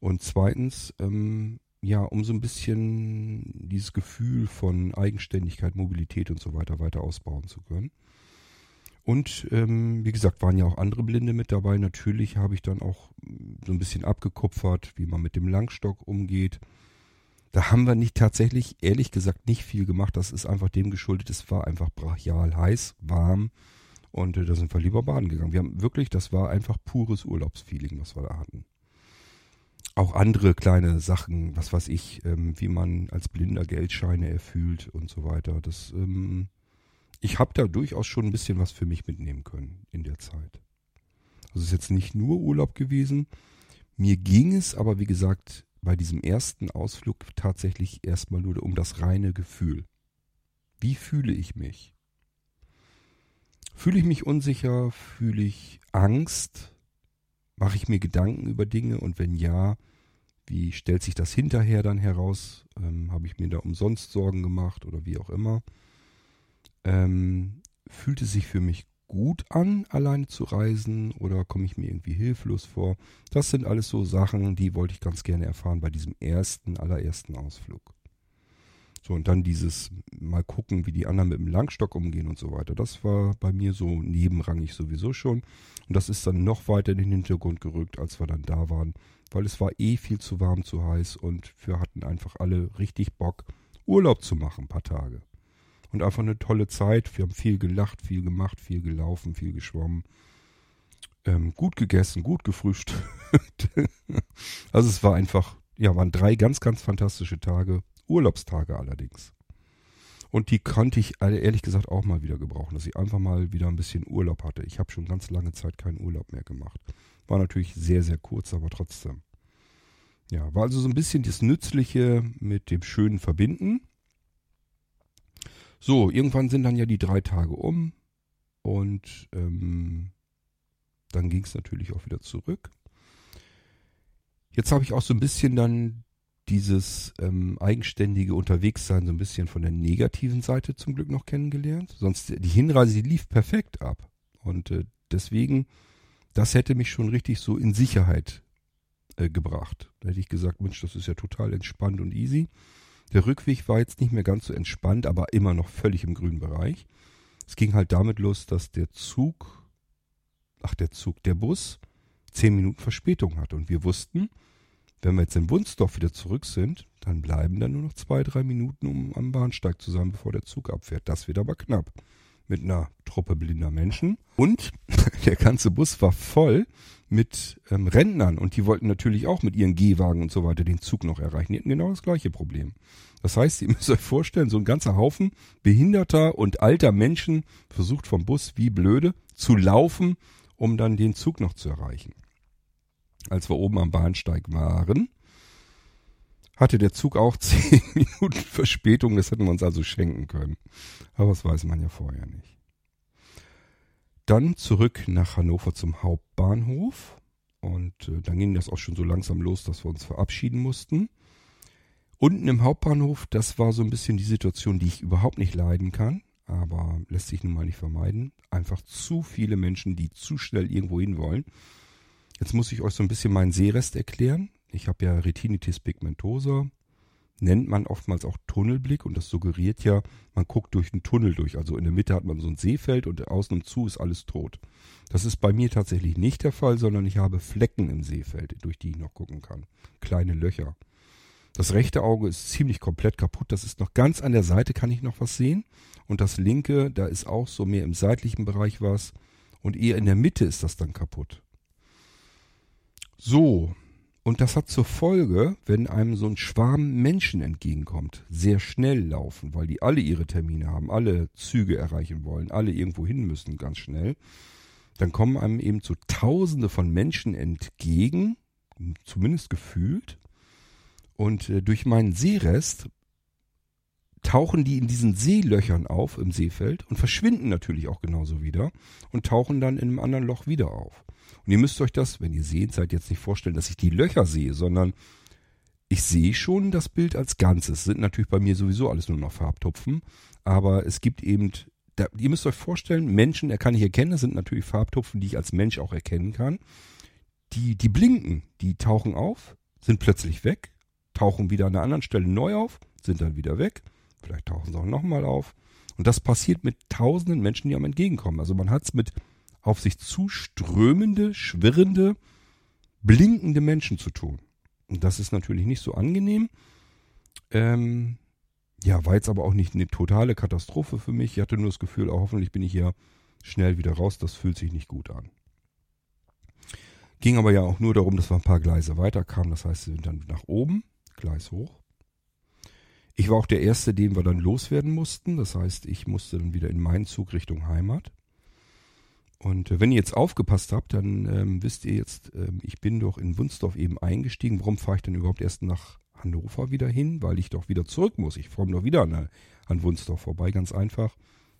[SPEAKER 1] Und zweitens, ähm, ja, um so ein bisschen dieses Gefühl von Eigenständigkeit, Mobilität und so weiter weiter ausbauen zu können. Und ähm, wie gesagt, waren ja auch andere Blinde mit dabei. Natürlich habe ich dann auch so ein bisschen abgekupfert, wie man mit dem Langstock umgeht. Da haben wir nicht tatsächlich, ehrlich gesagt, nicht viel gemacht. Das ist einfach dem geschuldet. Es war einfach brachial heiß, warm. Und äh, da sind wir lieber baden gegangen. Wir haben wirklich, das war einfach pures Urlaubsfeeling, was wir da hatten auch andere kleine Sachen, was weiß ich, ähm, wie man als Blinder Geldscheine erfüllt und so weiter. Das, ähm, ich habe da durchaus schon ein bisschen was für mich mitnehmen können in der Zeit. Also es ist jetzt nicht nur Urlaub gewesen. Mir ging es aber, wie gesagt, bei diesem ersten Ausflug tatsächlich erstmal nur um das reine Gefühl. Wie fühle ich mich? Fühle ich mich unsicher? Fühle ich Angst? Mache ich mir Gedanken über Dinge? Und wenn ja, wie stellt sich das hinterher dann heraus? Ähm, Habe ich mir da umsonst Sorgen gemacht oder wie auch immer? Ähm, fühlt es sich für mich gut an, alleine zu reisen oder komme ich mir irgendwie hilflos vor? Das sind alles so Sachen, die wollte ich ganz gerne erfahren bei diesem ersten, allerersten Ausflug. So, und dann dieses mal gucken, wie die anderen mit dem Langstock umgehen und so weiter. Das war bei mir so nebenrangig sowieso schon. Und das ist dann noch weiter in den Hintergrund gerückt, als wir dann da waren weil es war eh viel zu warm, zu heiß und wir hatten einfach alle richtig Bock, Urlaub zu machen, ein paar Tage. Und einfach eine tolle Zeit. Wir haben viel gelacht, viel gemacht, viel gelaufen, viel geschwommen. Ähm, gut gegessen, gut gefrühstückt. also es war einfach, ja, waren drei ganz, ganz fantastische Tage. Urlaubstage allerdings. Und die konnte ich ehrlich gesagt auch mal wieder gebrauchen, dass ich einfach mal wieder ein bisschen Urlaub hatte. Ich habe schon ganz lange Zeit keinen Urlaub mehr gemacht. War natürlich sehr, sehr kurz, aber trotzdem. Ja, war also so ein bisschen das Nützliche mit dem Schönen verbinden. So, irgendwann sind dann ja die drei Tage um und ähm, dann ging es natürlich auch wieder zurück. Jetzt habe ich auch so ein bisschen dann dieses ähm, eigenständige Unterwegssein so ein bisschen von der negativen Seite zum Glück noch kennengelernt. Sonst die Hinreise die lief perfekt ab und äh, deswegen das hätte mich schon richtig so in Sicherheit äh, gebracht. Da hätte ich gesagt, Mensch, das ist ja total entspannt und easy. Der Rückweg war jetzt nicht mehr ganz so entspannt, aber immer noch völlig im grünen Bereich. Es ging halt damit los, dass der Zug, ach der Zug, der Bus zehn Minuten Verspätung hat. Und wir wussten, wenn wir jetzt in Wunsdorf wieder zurück sind, dann bleiben dann nur noch zwei, drei Minuten, um am Bahnsteig zu sein, bevor der Zug abfährt. Das wird aber knapp mit einer Truppe blinder Menschen. Und der ganze Bus war voll mit ähm, Rentnern und die wollten natürlich auch mit ihren Gehwagen und so weiter den Zug noch erreichen. Die hatten genau das gleiche Problem. Das heißt, ihr müsst euch vorstellen, so ein ganzer Haufen behinderter und alter Menschen versucht vom Bus wie blöde zu laufen, um dann den Zug noch zu erreichen. Als wir oben am Bahnsteig waren, hatte der Zug auch zehn Minuten Verspätung. Das hätten wir uns also schenken können. Aber das weiß man ja vorher nicht. Dann zurück nach Hannover zum Hauptbahnhof. Und äh, dann ging das auch schon so langsam los, dass wir uns verabschieden mussten. Unten im Hauptbahnhof, das war so ein bisschen die Situation, die ich überhaupt nicht leiden kann. Aber lässt sich nun mal nicht vermeiden. Einfach zu viele Menschen, die zu schnell irgendwo hin wollen. Jetzt muss ich euch so ein bisschen meinen Sehrest erklären. Ich habe ja Retinitis pigmentosa, nennt man oftmals auch Tunnelblick und das suggeriert ja, man guckt durch einen Tunnel durch. Also in der Mitte hat man so ein Seefeld und außen und zu ist alles tot. Das ist bei mir tatsächlich nicht der Fall, sondern ich habe Flecken im Seefeld, durch die ich noch gucken kann. Kleine Löcher. Das rechte Auge ist ziemlich komplett kaputt. Das ist noch ganz an der Seite, kann ich noch was sehen. Und das linke, da ist auch so mehr im seitlichen Bereich was. Und eher in der Mitte ist das dann kaputt. So, und das hat zur Folge, wenn einem so ein Schwarm Menschen entgegenkommt, sehr schnell laufen, weil die alle ihre Termine haben, alle Züge erreichen wollen, alle irgendwo hin müssen ganz schnell, dann kommen einem eben so Tausende von Menschen entgegen, zumindest gefühlt. Und äh, durch meinen Seerest tauchen die in diesen Seelöchern auf im Seefeld und verschwinden natürlich auch genauso wieder und tauchen dann in einem anderen Loch wieder auf. Und ihr müsst euch das, wenn ihr seht, seid jetzt nicht vorstellen, dass ich die Löcher sehe, sondern ich sehe schon das Bild als Ganzes. Sind natürlich bei mir sowieso alles nur noch Farbtupfen, aber es gibt eben, da, ihr müsst euch vorstellen, Menschen, er kann ich erkennen, das sind natürlich Farbtupfen, die ich als Mensch auch erkennen kann. Die, die blinken, die tauchen auf, sind plötzlich weg, tauchen wieder an einer anderen Stelle neu auf, sind dann wieder weg. Vielleicht tauchen sie auch nochmal auf. Und das passiert mit tausenden Menschen, die einem entgegenkommen. Also man hat es mit auf sich zuströmende, schwirrende, blinkende Menschen zu tun. Und das ist natürlich nicht so angenehm. Ähm, ja, war jetzt aber auch nicht eine totale Katastrophe für mich. Ich hatte nur das Gefühl, oh, hoffentlich bin ich hier schnell wieder raus. Das fühlt sich nicht gut an. Ging aber ja auch nur darum, dass wir ein paar Gleise weiterkamen. Das heißt, wir sind dann nach oben, Gleis hoch. Ich war auch der Erste, den wir dann loswerden mussten. Das heißt, ich musste dann wieder in meinen Zug Richtung Heimat. Und äh, wenn ihr jetzt aufgepasst habt, dann ähm, wisst ihr jetzt, ähm, ich bin doch in Wunsdorf eben eingestiegen. Warum fahre ich dann überhaupt erst nach Hannover wieder hin? Weil ich doch wieder zurück muss. Ich komme doch wieder an, an Wunsdorf vorbei. Ganz einfach.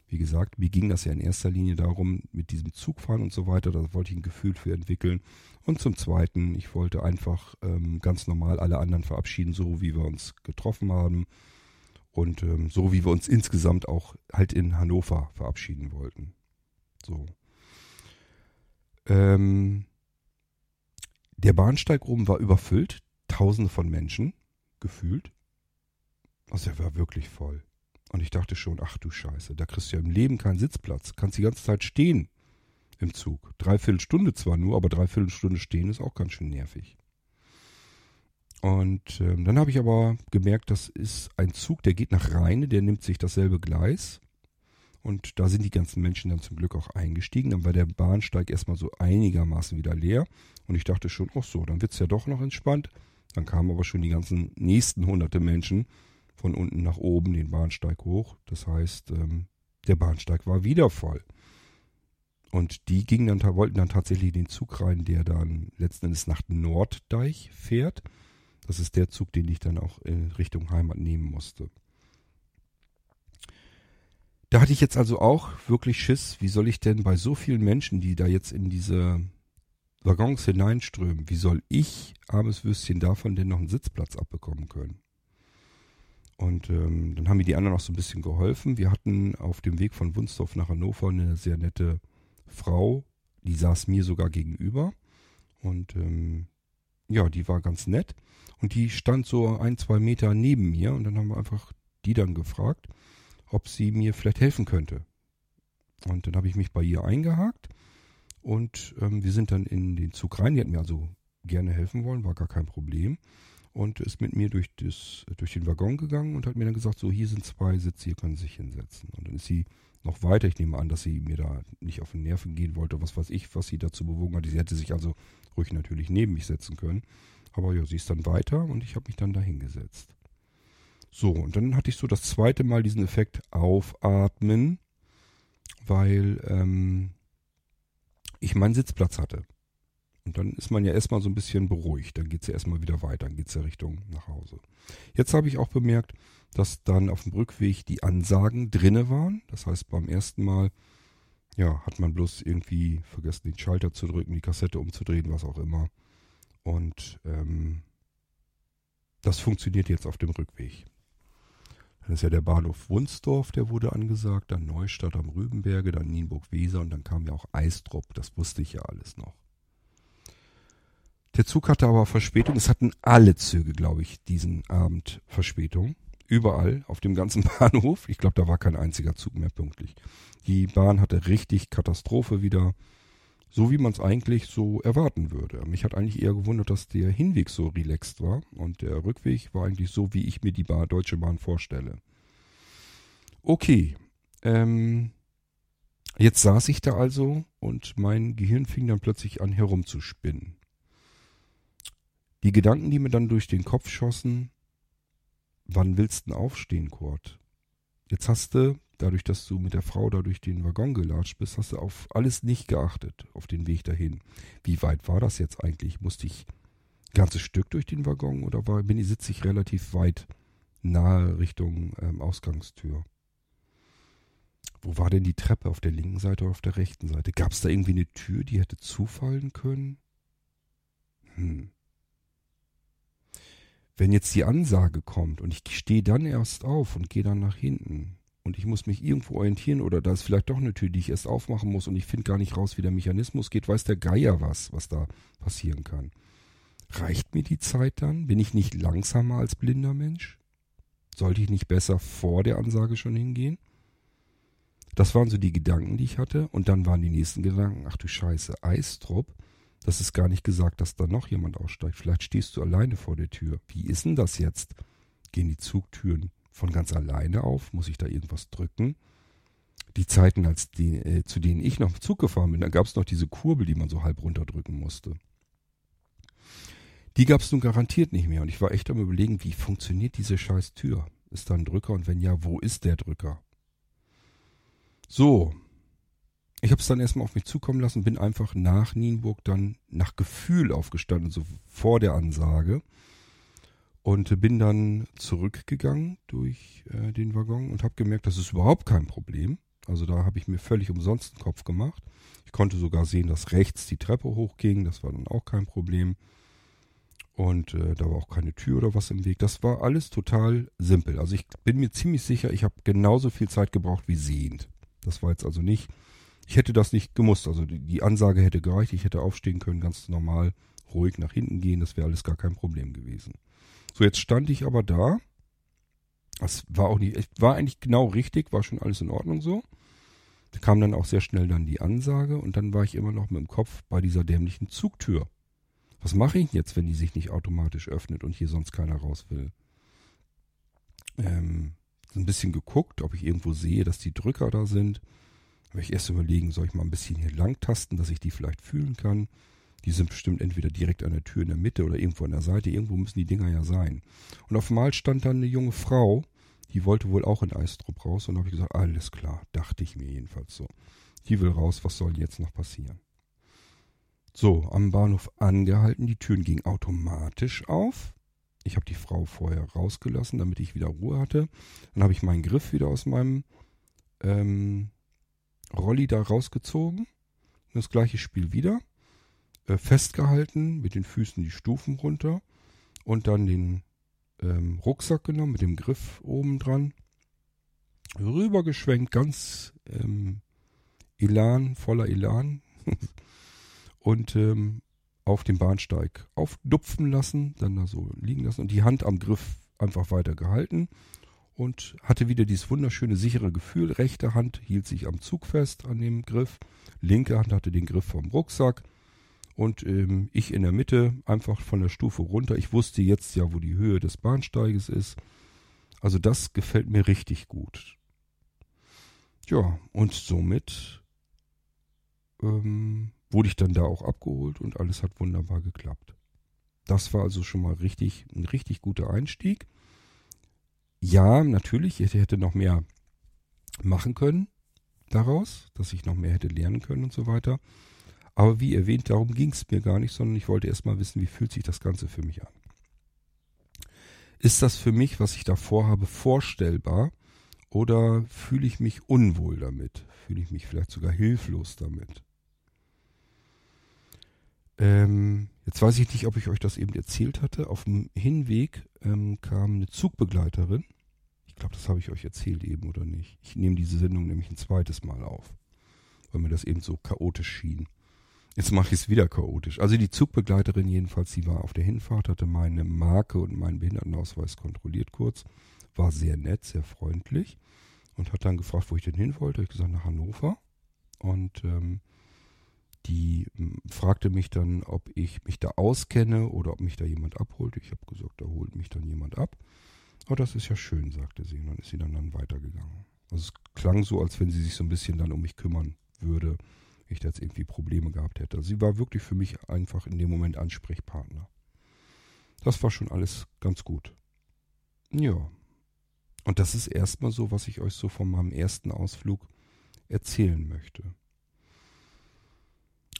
[SPEAKER 1] Wie gesagt, mir ging das ja in erster Linie darum, mit diesem Zugfahren und so weiter, da wollte ich ein Gefühl für entwickeln. Und zum Zweiten, ich wollte einfach ähm, ganz normal alle anderen verabschieden, so wie wir uns getroffen haben. Und ähm, so wie wir uns insgesamt auch halt in Hannover verabschieden wollten. So. Ähm, der Bahnsteig oben war überfüllt, tausende von Menschen, gefühlt. Also er war wirklich voll. Und ich dachte schon, ach du Scheiße, da kriegst du ja im Leben keinen Sitzplatz. Kannst die ganze Zeit stehen im Zug. Dreiviertel Stunde zwar nur, aber dreiviertel Stunde stehen ist auch ganz schön nervig. Und ähm, dann habe ich aber gemerkt, das ist ein Zug, der geht nach Rheine, der nimmt sich dasselbe Gleis. Und da sind die ganzen Menschen dann zum Glück auch eingestiegen. Dann war der Bahnsteig erstmal so einigermaßen wieder leer. Und ich dachte schon, ach so, dann wird's ja doch noch entspannt. Dann kamen aber schon die ganzen nächsten hunderte Menschen von unten nach oben den Bahnsteig hoch. Das heißt, ähm, der Bahnsteig war wieder voll. Und die gingen dann, wollten dann tatsächlich den Zug rein, der dann letzten Endes nach Norddeich fährt. Das ist der Zug, den ich dann auch in Richtung Heimat nehmen musste. Da hatte ich jetzt also auch wirklich Schiss, wie soll ich denn bei so vielen Menschen, die da jetzt in diese Waggons hineinströmen, wie soll ich, armes Würstchen, davon denn noch einen Sitzplatz abbekommen können? Und ähm, dann haben mir die anderen auch so ein bisschen geholfen. Wir hatten auf dem Weg von Wunsdorf nach Hannover eine sehr nette Frau, die saß mir sogar gegenüber. Und ähm, ja, die war ganz nett. Und die stand so ein, zwei Meter neben mir. Und dann haben wir einfach die dann gefragt, ob sie mir vielleicht helfen könnte. Und dann habe ich mich bei ihr eingehakt. Und ähm, wir sind dann in den Zug rein. Die hat mir also gerne helfen wollen, war gar kein Problem und ist mit mir durch, das, durch den Waggon gegangen und hat mir dann gesagt, so hier sind zwei Sitze, hier können Sie sich hinsetzen. Und dann ist sie noch weiter. Ich nehme an, dass sie mir da nicht auf den Nerven gehen wollte, was weiß ich, was sie dazu bewogen hat. Sie hätte sich also ruhig natürlich neben mich setzen können. Aber ja, sie ist dann weiter und ich habe mich dann da hingesetzt. So, und dann hatte ich so das zweite Mal diesen Effekt aufatmen, weil ähm, ich meinen Sitzplatz hatte. Und dann ist man ja erstmal so ein bisschen beruhigt. Dann geht es ja erstmal wieder weiter. Dann geht es ja Richtung nach Hause. Jetzt habe ich auch bemerkt, dass dann auf dem Rückweg die Ansagen drinne waren. Das heißt, beim ersten Mal, ja, hat man bloß irgendwie vergessen, den Schalter zu drücken, die Kassette umzudrehen, was auch immer. Und ähm, das funktioniert jetzt auf dem Rückweg. Dann ist ja der Bahnhof Wunsdorf, der wurde angesagt, dann Neustadt am Rübenberge, dann Nienburg-Weser und dann kam ja auch Eistrup. Das wusste ich ja alles noch. Der Zug hatte aber Verspätung. Es hatten alle Züge, glaube ich, diesen Abend Verspätung. Überall auf dem ganzen Bahnhof. Ich glaube, da war kein einziger Zug mehr pünktlich. Die Bahn hatte richtig Katastrophe wieder. So wie man es eigentlich so erwarten würde. Mich hat eigentlich eher gewundert, dass der Hinweg so relaxed war und der Rückweg war eigentlich so, wie ich mir die Bahn, Deutsche Bahn vorstelle. Okay. Ähm, jetzt saß ich da also und mein Gehirn fing dann plötzlich an herumzuspinnen. Die Gedanken, die mir dann durch den Kopf schossen, wann willst du denn aufstehen, Kurt? Jetzt hast du, dadurch, dass du mit der Frau da durch den Waggon gelatscht bist, hast du auf alles nicht geachtet, auf den Weg dahin. Wie weit war das jetzt eigentlich? Musste ich ein ganzes Stück durch den Waggon oder war, bin ich, sitze ich relativ weit nahe Richtung ähm, Ausgangstür? Wo war denn die Treppe? Auf der linken Seite oder auf der rechten Seite? Gab es da irgendwie eine Tür, die hätte zufallen können? Hm wenn jetzt die Ansage kommt und ich stehe dann erst auf und gehe dann nach hinten und ich muss mich irgendwo orientieren oder da ist vielleicht doch eine Tür, die ich erst aufmachen muss und ich finde gar nicht raus, wie der Mechanismus geht, weiß der Geier was, was da passieren kann. Reicht mir die Zeit dann? Bin ich nicht langsamer als blinder Mensch? Sollte ich nicht besser vor der Ansage schon hingehen? Das waren so die Gedanken, die ich hatte. Und dann waren die nächsten Gedanken, ach du Scheiße, Eistrup, das ist gar nicht gesagt, dass da noch jemand aussteigt. Vielleicht stehst du alleine vor der Tür. Wie ist denn das jetzt? Gehen die Zugtüren von ganz alleine auf? Muss ich da irgendwas drücken? Die Zeiten, als die, äh, zu denen ich noch Zug gefahren bin, da gab es noch diese Kurbel, die man so halb runterdrücken musste. Die gab es nun garantiert nicht mehr. Und ich war echt am überlegen, wie funktioniert diese scheiß Tür? Ist da ein Drücker? Und wenn ja, wo ist der Drücker? So. Ich habe es dann erstmal auf mich zukommen lassen, bin einfach nach Nienburg dann nach Gefühl aufgestanden, so vor der Ansage. Und bin dann zurückgegangen durch äh, den Waggon und habe gemerkt, das ist überhaupt kein Problem. Also da habe ich mir völlig umsonst den Kopf gemacht. Ich konnte sogar sehen, dass rechts die Treppe hochging. Das war dann auch kein Problem. Und äh, da war auch keine Tür oder was im Weg. Das war alles total simpel. Also ich bin mir ziemlich sicher, ich habe genauso viel Zeit gebraucht wie sehend. Das war jetzt also nicht, ich hätte das nicht gemusst. Also die, die Ansage hätte gereicht, ich hätte aufstehen können, ganz normal, ruhig nach hinten gehen, das wäre alles gar kein Problem gewesen. So, jetzt stand ich aber da. Das war auch nicht, war eigentlich genau richtig, war schon alles in Ordnung so. Da kam dann auch sehr schnell dann die Ansage und dann war ich immer noch mit dem Kopf bei dieser dämlichen Zugtür. Was mache ich jetzt, wenn die sich nicht automatisch öffnet und hier sonst keiner raus will? Ähm, so ein bisschen geguckt, ob ich irgendwo sehe, dass die Drücker da sind. Habe ich erst überlegen, soll ich mal ein bisschen hier lang tasten, dass ich die vielleicht fühlen kann. Die sind bestimmt entweder direkt an der Tür in der Mitte oder irgendwo an der Seite. Irgendwo müssen die Dinger ja sein. Und auf einmal stand dann eine junge Frau, die wollte wohl auch in Eistrup raus. Und da habe ich gesagt, alles klar, dachte ich mir jedenfalls so. Die will raus, was soll jetzt noch passieren? So, am Bahnhof angehalten, die Türen gingen automatisch auf. Ich habe die Frau vorher rausgelassen, damit ich wieder Ruhe hatte. Dann habe ich meinen Griff wieder aus meinem ähm, Rolli da rausgezogen. Das gleiche Spiel wieder. Äh, festgehalten, mit den Füßen die Stufen runter und dann den ähm, Rucksack genommen mit dem Griff oben dran. Rübergeschwenkt, ganz ähm, Elan, voller Elan. und ähm, auf dem Bahnsteig aufdupfen lassen, dann da so liegen lassen und die Hand am Griff einfach weiter gehalten und hatte wieder dieses wunderschöne sichere Gefühl. Rechte Hand hielt sich am Zug fest an dem Griff, linke Hand hatte den Griff vom Rucksack und ähm, ich in der Mitte einfach von der Stufe runter. Ich wusste jetzt ja, wo die Höhe des Bahnsteiges ist. Also das gefällt mir richtig gut. Ja, und somit ähm, wurde ich dann da auch abgeholt und alles hat wunderbar geklappt. Das war also schon mal richtig, ein richtig guter Einstieg. Ja, natürlich, ich hätte noch mehr machen können daraus, dass ich noch mehr hätte lernen können und so weiter. Aber wie erwähnt, darum ging es mir gar nicht, sondern ich wollte erstmal wissen, wie fühlt sich das Ganze für mich an. Ist das für mich, was ich da vorhabe, vorstellbar? Oder fühle ich mich unwohl damit? Fühle ich mich vielleicht sogar hilflos damit? Ähm, jetzt weiß ich nicht, ob ich euch das eben erzählt hatte. Auf dem Hinweg ähm, kam eine Zugbegleiterin. Ich glaube, das habe ich euch erzählt eben oder nicht. Ich nehme diese Sendung nämlich ein zweites Mal auf, weil mir das eben so chaotisch schien. Jetzt mache ich es wieder chaotisch. Also die Zugbegleiterin jedenfalls, die war auf der Hinfahrt, hatte meine Marke und meinen Behindertenausweis kontrolliert kurz, war sehr nett, sehr freundlich und hat dann gefragt, wo ich denn hin wollte. Ich gesagt, nach Hannover. Und ähm, die hm, fragte mich dann, ob ich mich da auskenne oder ob mich da jemand abholt. Ich habe gesagt, da holt mich dann jemand ab. Oh, das ist ja schön, sagte sie. Und dann ist sie dann, dann weitergegangen. Also es klang so, als wenn sie sich so ein bisschen dann um mich kümmern würde, ich da jetzt irgendwie Probleme gehabt hätte. Sie war wirklich für mich einfach in dem Moment Ansprechpartner. Das war schon alles ganz gut. Ja. Und das ist erstmal so, was ich euch so von meinem ersten Ausflug erzählen möchte.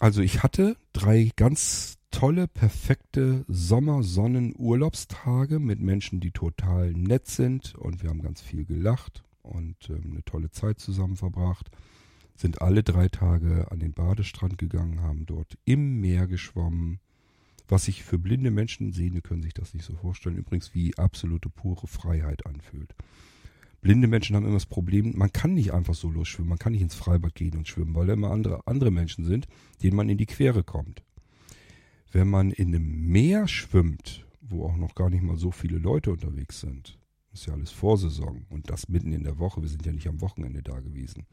[SPEAKER 1] Also ich hatte drei ganz tolle, perfekte Sommersonnenurlaubstage mit Menschen, die total nett sind und wir haben ganz viel gelacht und ähm, eine tolle Zeit zusammen verbracht. Sind alle drei Tage an den Badestrand gegangen, haben dort im Meer geschwommen. Was sich für blinde Menschen sehen, können sich das nicht so vorstellen. Übrigens wie absolute pure Freiheit anfühlt blinde Menschen haben immer das Problem, man kann nicht einfach so losschwimmen, man kann nicht ins Freibad gehen und schwimmen, weil da immer andere, andere Menschen sind, denen man in die Quere kommt. Wenn man in einem Meer schwimmt, wo auch noch gar nicht mal so viele Leute unterwegs sind, ist ja alles Vorsaison und das mitten in der Woche, wir sind ja nicht am Wochenende da gewesen,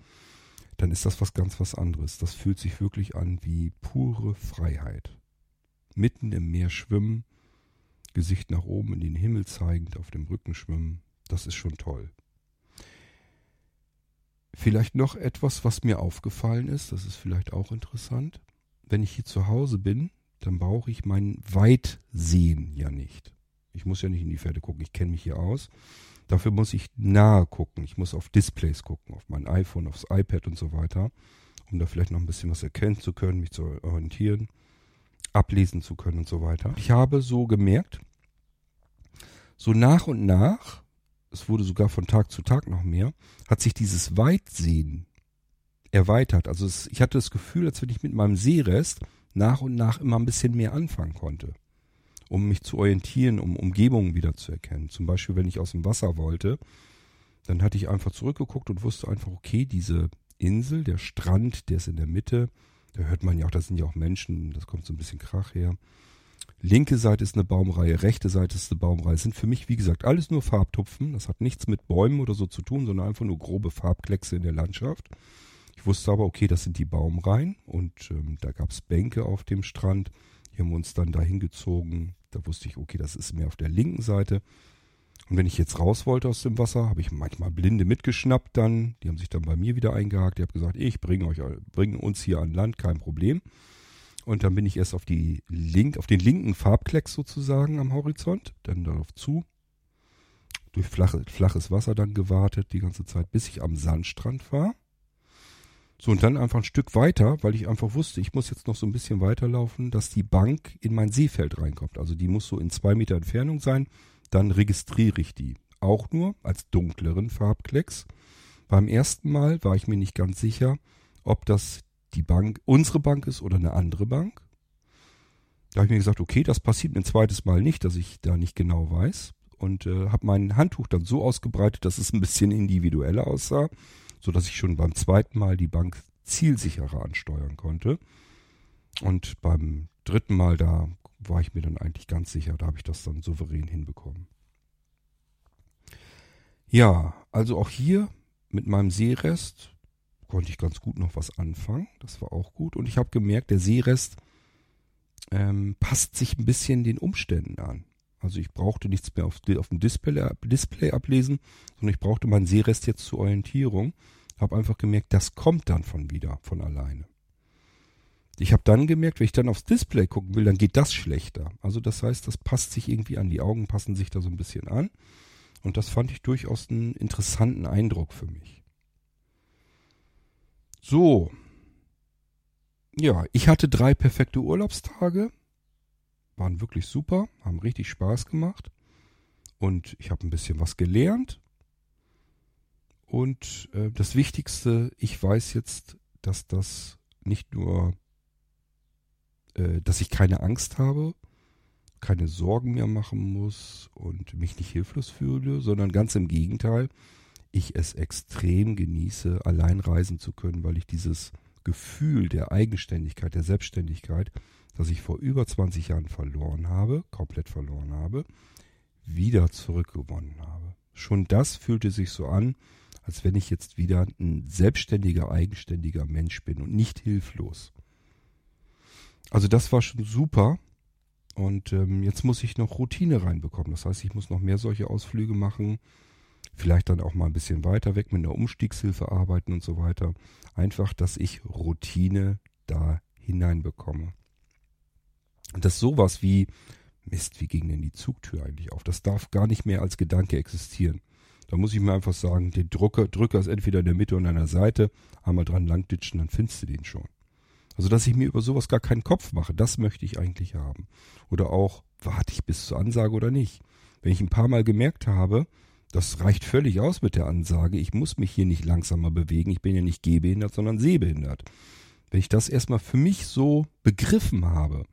[SPEAKER 1] dann ist das was ganz was anderes. Das fühlt sich wirklich an wie pure Freiheit. Mitten im Meer schwimmen, Gesicht nach oben in den Himmel zeigend, auf dem Rücken schwimmen, das ist schon toll. Vielleicht noch etwas, was mir aufgefallen ist, das ist vielleicht auch interessant. Wenn ich hier zu Hause bin, dann brauche ich mein Weitsehen ja nicht. Ich muss ja nicht in die Pferde gucken, ich kenne mich hier aus. Dafür muss ich nahe gucken. Ich muss auf Displays gucken, auf mein iPhone, aufs iPad und so weiter, um da vielleicht noch ein bisschen was erkennen zu können, mich zu orientieren, ablesen zu können und so weiter. Ich habe so gemerkt, so nach und nach, es wurde sogar von Tag zu Tag noch mehr, hat sich dieses Weitsehen erweitert. Also es, ich hatte das Gefühl, als wenn ich mit meinem Sehrest nach und nach immer ein bisschen mehr anfangen konnte um mich zu orientieren, um Umgebungen wieder zu erkennen. Zum Beispiel, wenn ich aus dem Wasser wollte, dann hatte ich einfach zurückgeguckt und wusste einfach, okay, diese Insel, der Strand, der ist in der Mitte. Da hört man ja auch, da sind ja auch Menschen, das kommt so ein bisschen Krach her. Linke Seite ist eine Baumreihe, rechte Seite ist eine Baumreihe. Das sind für mich, wie gesagt, alles nur Farbtupfen. Das hat nichts mit Bäumen oder so zu tun, sondern einfach nur grobe Farbkleckse in der Landschaft. Ich wusste aber, okay, das sind die Baumreihen und ähm, da gab es Bänke auf dem Strand. Hier haben wir uns dann dahin gezogen. Da wusste ich, okay, das ist mehr auf der linken Seite. Und wenn ich jetzt raus wollte aus dem Wasser, habe ich manchmal Blinde mitgeschnappt dann. Die haben sich dann bei mir wieder eingehakt. Ich habe gesagt, ich bringe euch, uns hier an Land, kein Problem. Und dann bin ich erst auf die link, auf den linken Farbklecks sozusagen am Horizont, dann darauf zu. Durch flache, flaches Wasser dann gewartet die ganze Zeit, bis ich am Sandstrand war. So, und dann einfach ein Stück weiter, weil ich einfach wusste, ich muss jetzt noch so ein bisschen weiterlaufen, dass die Bank in mein Seefeld reinkommt. Also die muss so in zwei Meter Entfernung sein. Dann registriere ich die. Auch nur als dunkleren Farbklecks. Beim ersten Mal war ich mir nicht ganz sicher, ob das die Bank, unsere Bank ist oder eine andere Bank. Da habe ich mir gesagt, okay, das passiert ein zweites Mal nicht, dass ich da nicht genau weiß. Und äh, habe mein Handtuch dann so ausgebreitet, dass es ein bisschen individueller aussah so dass ich schon beim zweiten Mal die Bank zielsicherer ansteuern konnte. Und beim dritten Mal, da war ich mir dann eigentlich ganz sicher, da habe ich das dann souverän hinbekommen. Ja, also auch hier mit meinem Seerest konnte ich ganz gut noch was anfangen. Das war auch gut. Und ich habe gemerkt, der Seerest ähm, passt sich ein bisschen den Umständen an. Also ich brauchte nichts mehr auf, auf dem Display, Display ablesen, sondern ich brauchte meinen Seerest jetzt zur Orientierung. Habe einfach gemerkt, das kommt dann von wieder, von alleine. Ich habe dann gemerkt, wenn ich dann aufs Display gucken will, dann geht das schlechter. Also das heißt, das passt sich irgendwie an. Die Augen passen sich da so ein bisschen an. Und das fand ich durchaus einen interessanten Eindruck für mich. So. Ja, ich hatte drei perfekte Urlaubstage waren wirklich super, haben richtig Spaß gemacht. Und ich habe ein bisschen was gelernt. Und äh, das Wichtigste, ich weiß jetzt, dass das nicht nur, äh, dass ich keine Angst habe, keine Sorgen mehr machen muss und mich nicht hilflos fühle, sondern ganz im Gegenteil, ich es extrem genieße, allein reisen zu können, weil ich dieses Gefühl der Eigenständigkeit, der Selbstständigkeit das ich vor über 20 Jahren verloren habe, komplett verloren habe, wieder zurückgewonnen habe. Schon das fühlte sich so an, als wenn ich jetzt wieder ein selbstständiger, eigenständiger Mensch bin und nicht hilflos. Also das war schon super. Und ähm, jetzt muss ich noch Routine reinbekommen. Das heißt, ich muss noch mehr solche Ausflüge machen. Vielleicht dann auch mal ein bisschen weiter weg mit einer Umstiegshilfe arbeiten und so weiter. Einfach, dass ich Routine da hineinbekomme. Und das sowas wie, Mist, wie ging denn die Zugtür eigentlich auf? Das darf gar nicht mehr als Gedanke existieren. Da muss ich mir einfach sagen, der Drucker, Drücker ist entweder in der Mitte oder an der Seite, einmal dran langditschen, dann findest du den schon. Also, dass ich mir über sowas gar keinen Kopf mache, das möchte ich eigentlich haben. Oder auch, warte ich bis zur Ansage oder nicht? Wenn ich ein paar Mal gemerkt habe, das reicht völlig aus mit der Ansage, ich muss mich hier nicht langsamer bewegen, ich bin ja nicht gehbehindert, sondern sehbehindert. Wenn ich das erstmal für mich so begriffen habe,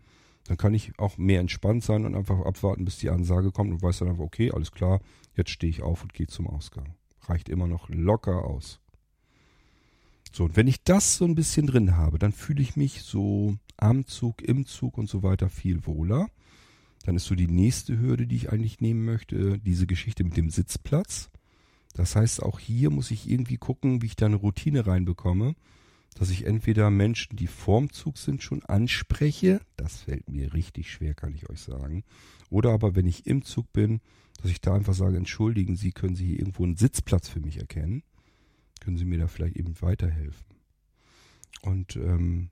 [SPEAKER 1] dann kann ich auch mehr entspannt sein und einfach abwarten, bis die Ansage kommt und weiß dann einfach, okay, alles klar, jetzt stehe ich auf und gehe zum Ausgang. Reicht immer noch locker aus. So, und wenn ich das so ein bisschen drin habe, dann fühle ich mich so am Zug, im Zug und so weiter viel wohler. Dann ist so die nächste Hürde, die ich eigentlich nehmen möchte, diese Geschichte mit dem Sitzplatz. Das heißt, auch hier muss ich irgendwie gucken, wie ich da eine Routine reinbekomme, dass ich entweder Menschen, die vorm Zug sind, schon anspreche. Das fällt mir richtig schwer, kann ich euch sagen. Oder aber, wenn ich im Zug bin, dass ich da einfach sage, entschuldigen Sie, können Sie hier irgendwo einen Sitzplatz für mich erkennen? Können Sie mir da vielleicht eben weiterhelfen? Und ähm,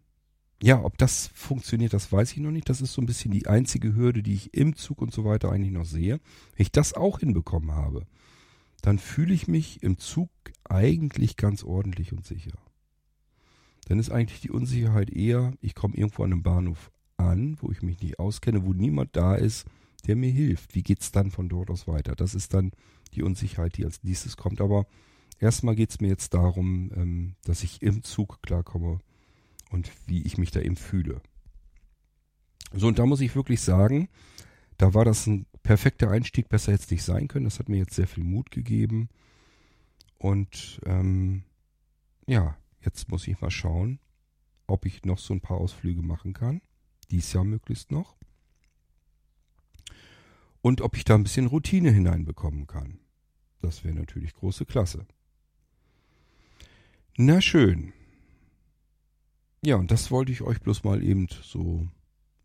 [SPEAKER 1] ja, ob das funktioniert, das weiß ich noch nicht. Das ist so ein bisschen die einzige Hürde, die ich im Zug und so weiter eigentlich noch sehe. Wenn ich das auch hinbekommen habe, dann fühle ich mich im Zug eigentlich ganz ordentlich und sicher. Dann ist eigentlich die Unsicherheit eher, ich komme irgendwo an einem Bahnhof an, wo ich mich nicht auskenne, wo niemand da ist, der mir hilft. Wie geht's dann von dort aus weiter? Das ist dann die Unsicherheit, die als nächstes kommt. Aber erstmal geht's mir jetzt darum, ähm, dass ich im Zug klarkomme und wie ich mich da eben fühle. So, und da muss ich wirklich sagen, da war das ein perfekter Einstieg, besser jetzt nicht sein können. Das hat mir jetzt sehr viel Mut gegeben. Und ähm, ja, jetzt muss ich mal schauen, ob ich noch so ein paar Ausflüge machen kann. Dies Jahr möglichst noch. Und ob ich da ein bisschen Routine hineinbekommen kann. Das wäre natürlich große Klasse. Na schön. Ja, und das wollte ich euch bloß mal eben so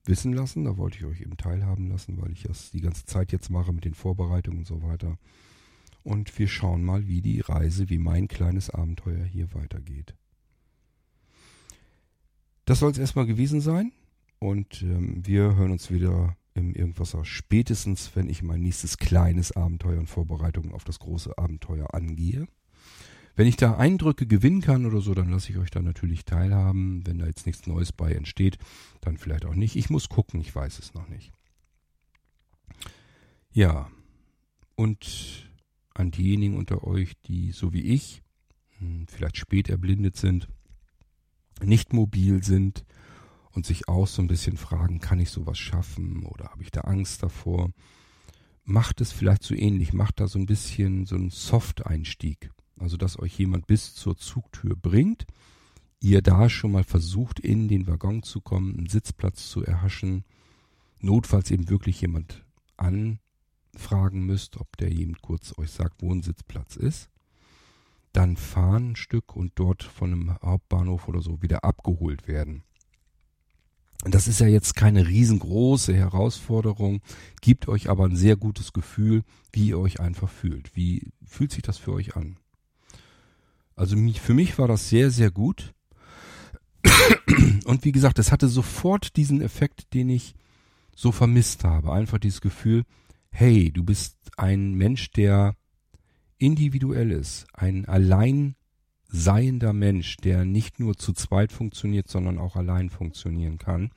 [SPEAKER 1] wissen lassen. Da wollte ich euch eben teilhaben lassen, weil ich das die ganze Zeit jetzt mache mit den Vorbereitungen und so weiter. Und wir schauen mal, wie die Reise, wie mein kleines Abenteuer hier weitergeht. Das soll es erstmal gewesen sein. Und ähm, wir hören uns wieder im Irgendwasser spätestens, wenn ich mein nächstes kleines Abenteuer und Vorbereitungen auf das große Abenteuer angehe. Wenn ich da Eindrücke gewinnen kann oder so, dann lasse ich euch da natürlich teilhaben. Wenn da jetzt nichts Neues bei entsteht, dann vielleicht auch nicht. Ich muss gucken, ich weiß es noch nicht. Ja, und an diejenigen unter euch, die so wie ich hm, vielleicht spät erblindet sind, nicht mobil sind und sich auch so ein bisschen fragen, kann ich sowas schaffen oder habe ich da Angst davor? Macht es vielleicht so ähnlich, macht da so ein bisschen so einen Soft-Einstieg. Also, dass euch jemand bis zur Zugtür bringt, ihr da schon mal versucht, in den Waggon zu kommen, einen Sitzplatz zu erhaschen, notfalls eben wirklich jemand anfragen müsst, ob der jemand kurz euch sagt, wo ein Sitzplatz ist. Dann fahren ein Stück und dort von einem Hauptbahnhof oder so wieder abgeholt werden. Das ist ja jetzt keine riesengroße Herausforderung, gibt euch aber ein sehr gutes Gefühl, wie ihr euch einfach fühlt. Wie fühlt sich das für euch an? Also für mich war das sehr, sehr gut. Und wie gesagt, es hatte sofort diesen Effekt, den ich so vermisst habe. Einfach dieses Gefühl, hey, du bist ein Mensch, der individuell ist, ein allein seiender Mensch, der nicht nur zu zweit funktioniert, sondern auch allein funktionieren kann,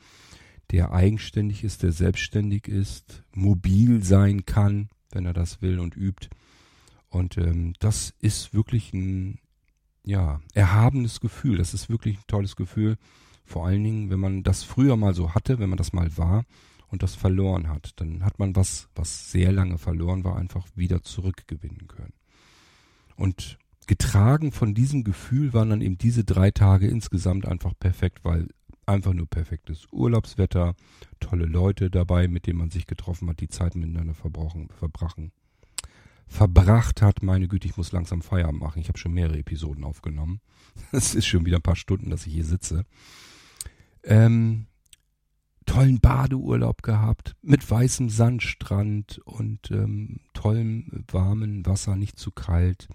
[SPEAKER 1] der eigenständig ist, der selbstständig ist, mobil sein kann, wenn er das will und übt. Und ähm, das ist wirklich ein ja, erhabenes Gefühl. Das ist wirklich ein tolles Gefühl. Vor allen Dingen, wenn man das früher mal so hatte, wenn man das mal war und das verloren hat, dann hat man was, was sehr lange verloren war, einfach wieder zurückgewinnen können. Und getragen von diesem Gefühl waren dann eben diese drei Tage insgesamt einfach perfekt, weil einfach nur perfektes Urlaubswetter, tolle Leute dabei, mit denen man sich getroffen hat, die Zeit miteinander verbrochen, verbrachen verbracht hat. Meine Güte, ich muss langsam Feierabend machen. Ich habe schon mehrere Episoden aufgenommen. Es ist schon wieder ein paar Stunden, dass ich hier sitze. Ähm, tollen Badeurlaub gehabt mit weißem Sandstrand und ähm, tollem warmen Wasser, nicht zu kalt.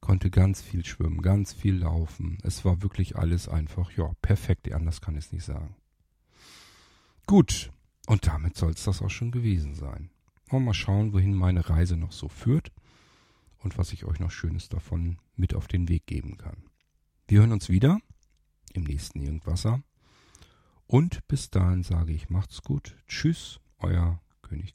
[SPEAKER 1] Konnte ganz viel schwimmen, ganz viel laufen. Es war wirklich alles einfach, ja, perfekt. Anders kann ich es nicht sagen. Gut, und damit soll es das auch schon gewesen sein. Und mal schauen, wohin meine Reise noch so führt und was ich euch noch Schönes davon mit auf den Weg geben kann. Wir hören uns wieder im nächsten Irgendwasser. Und bis dahin sage ich, macht's gut. Tschüss, euer König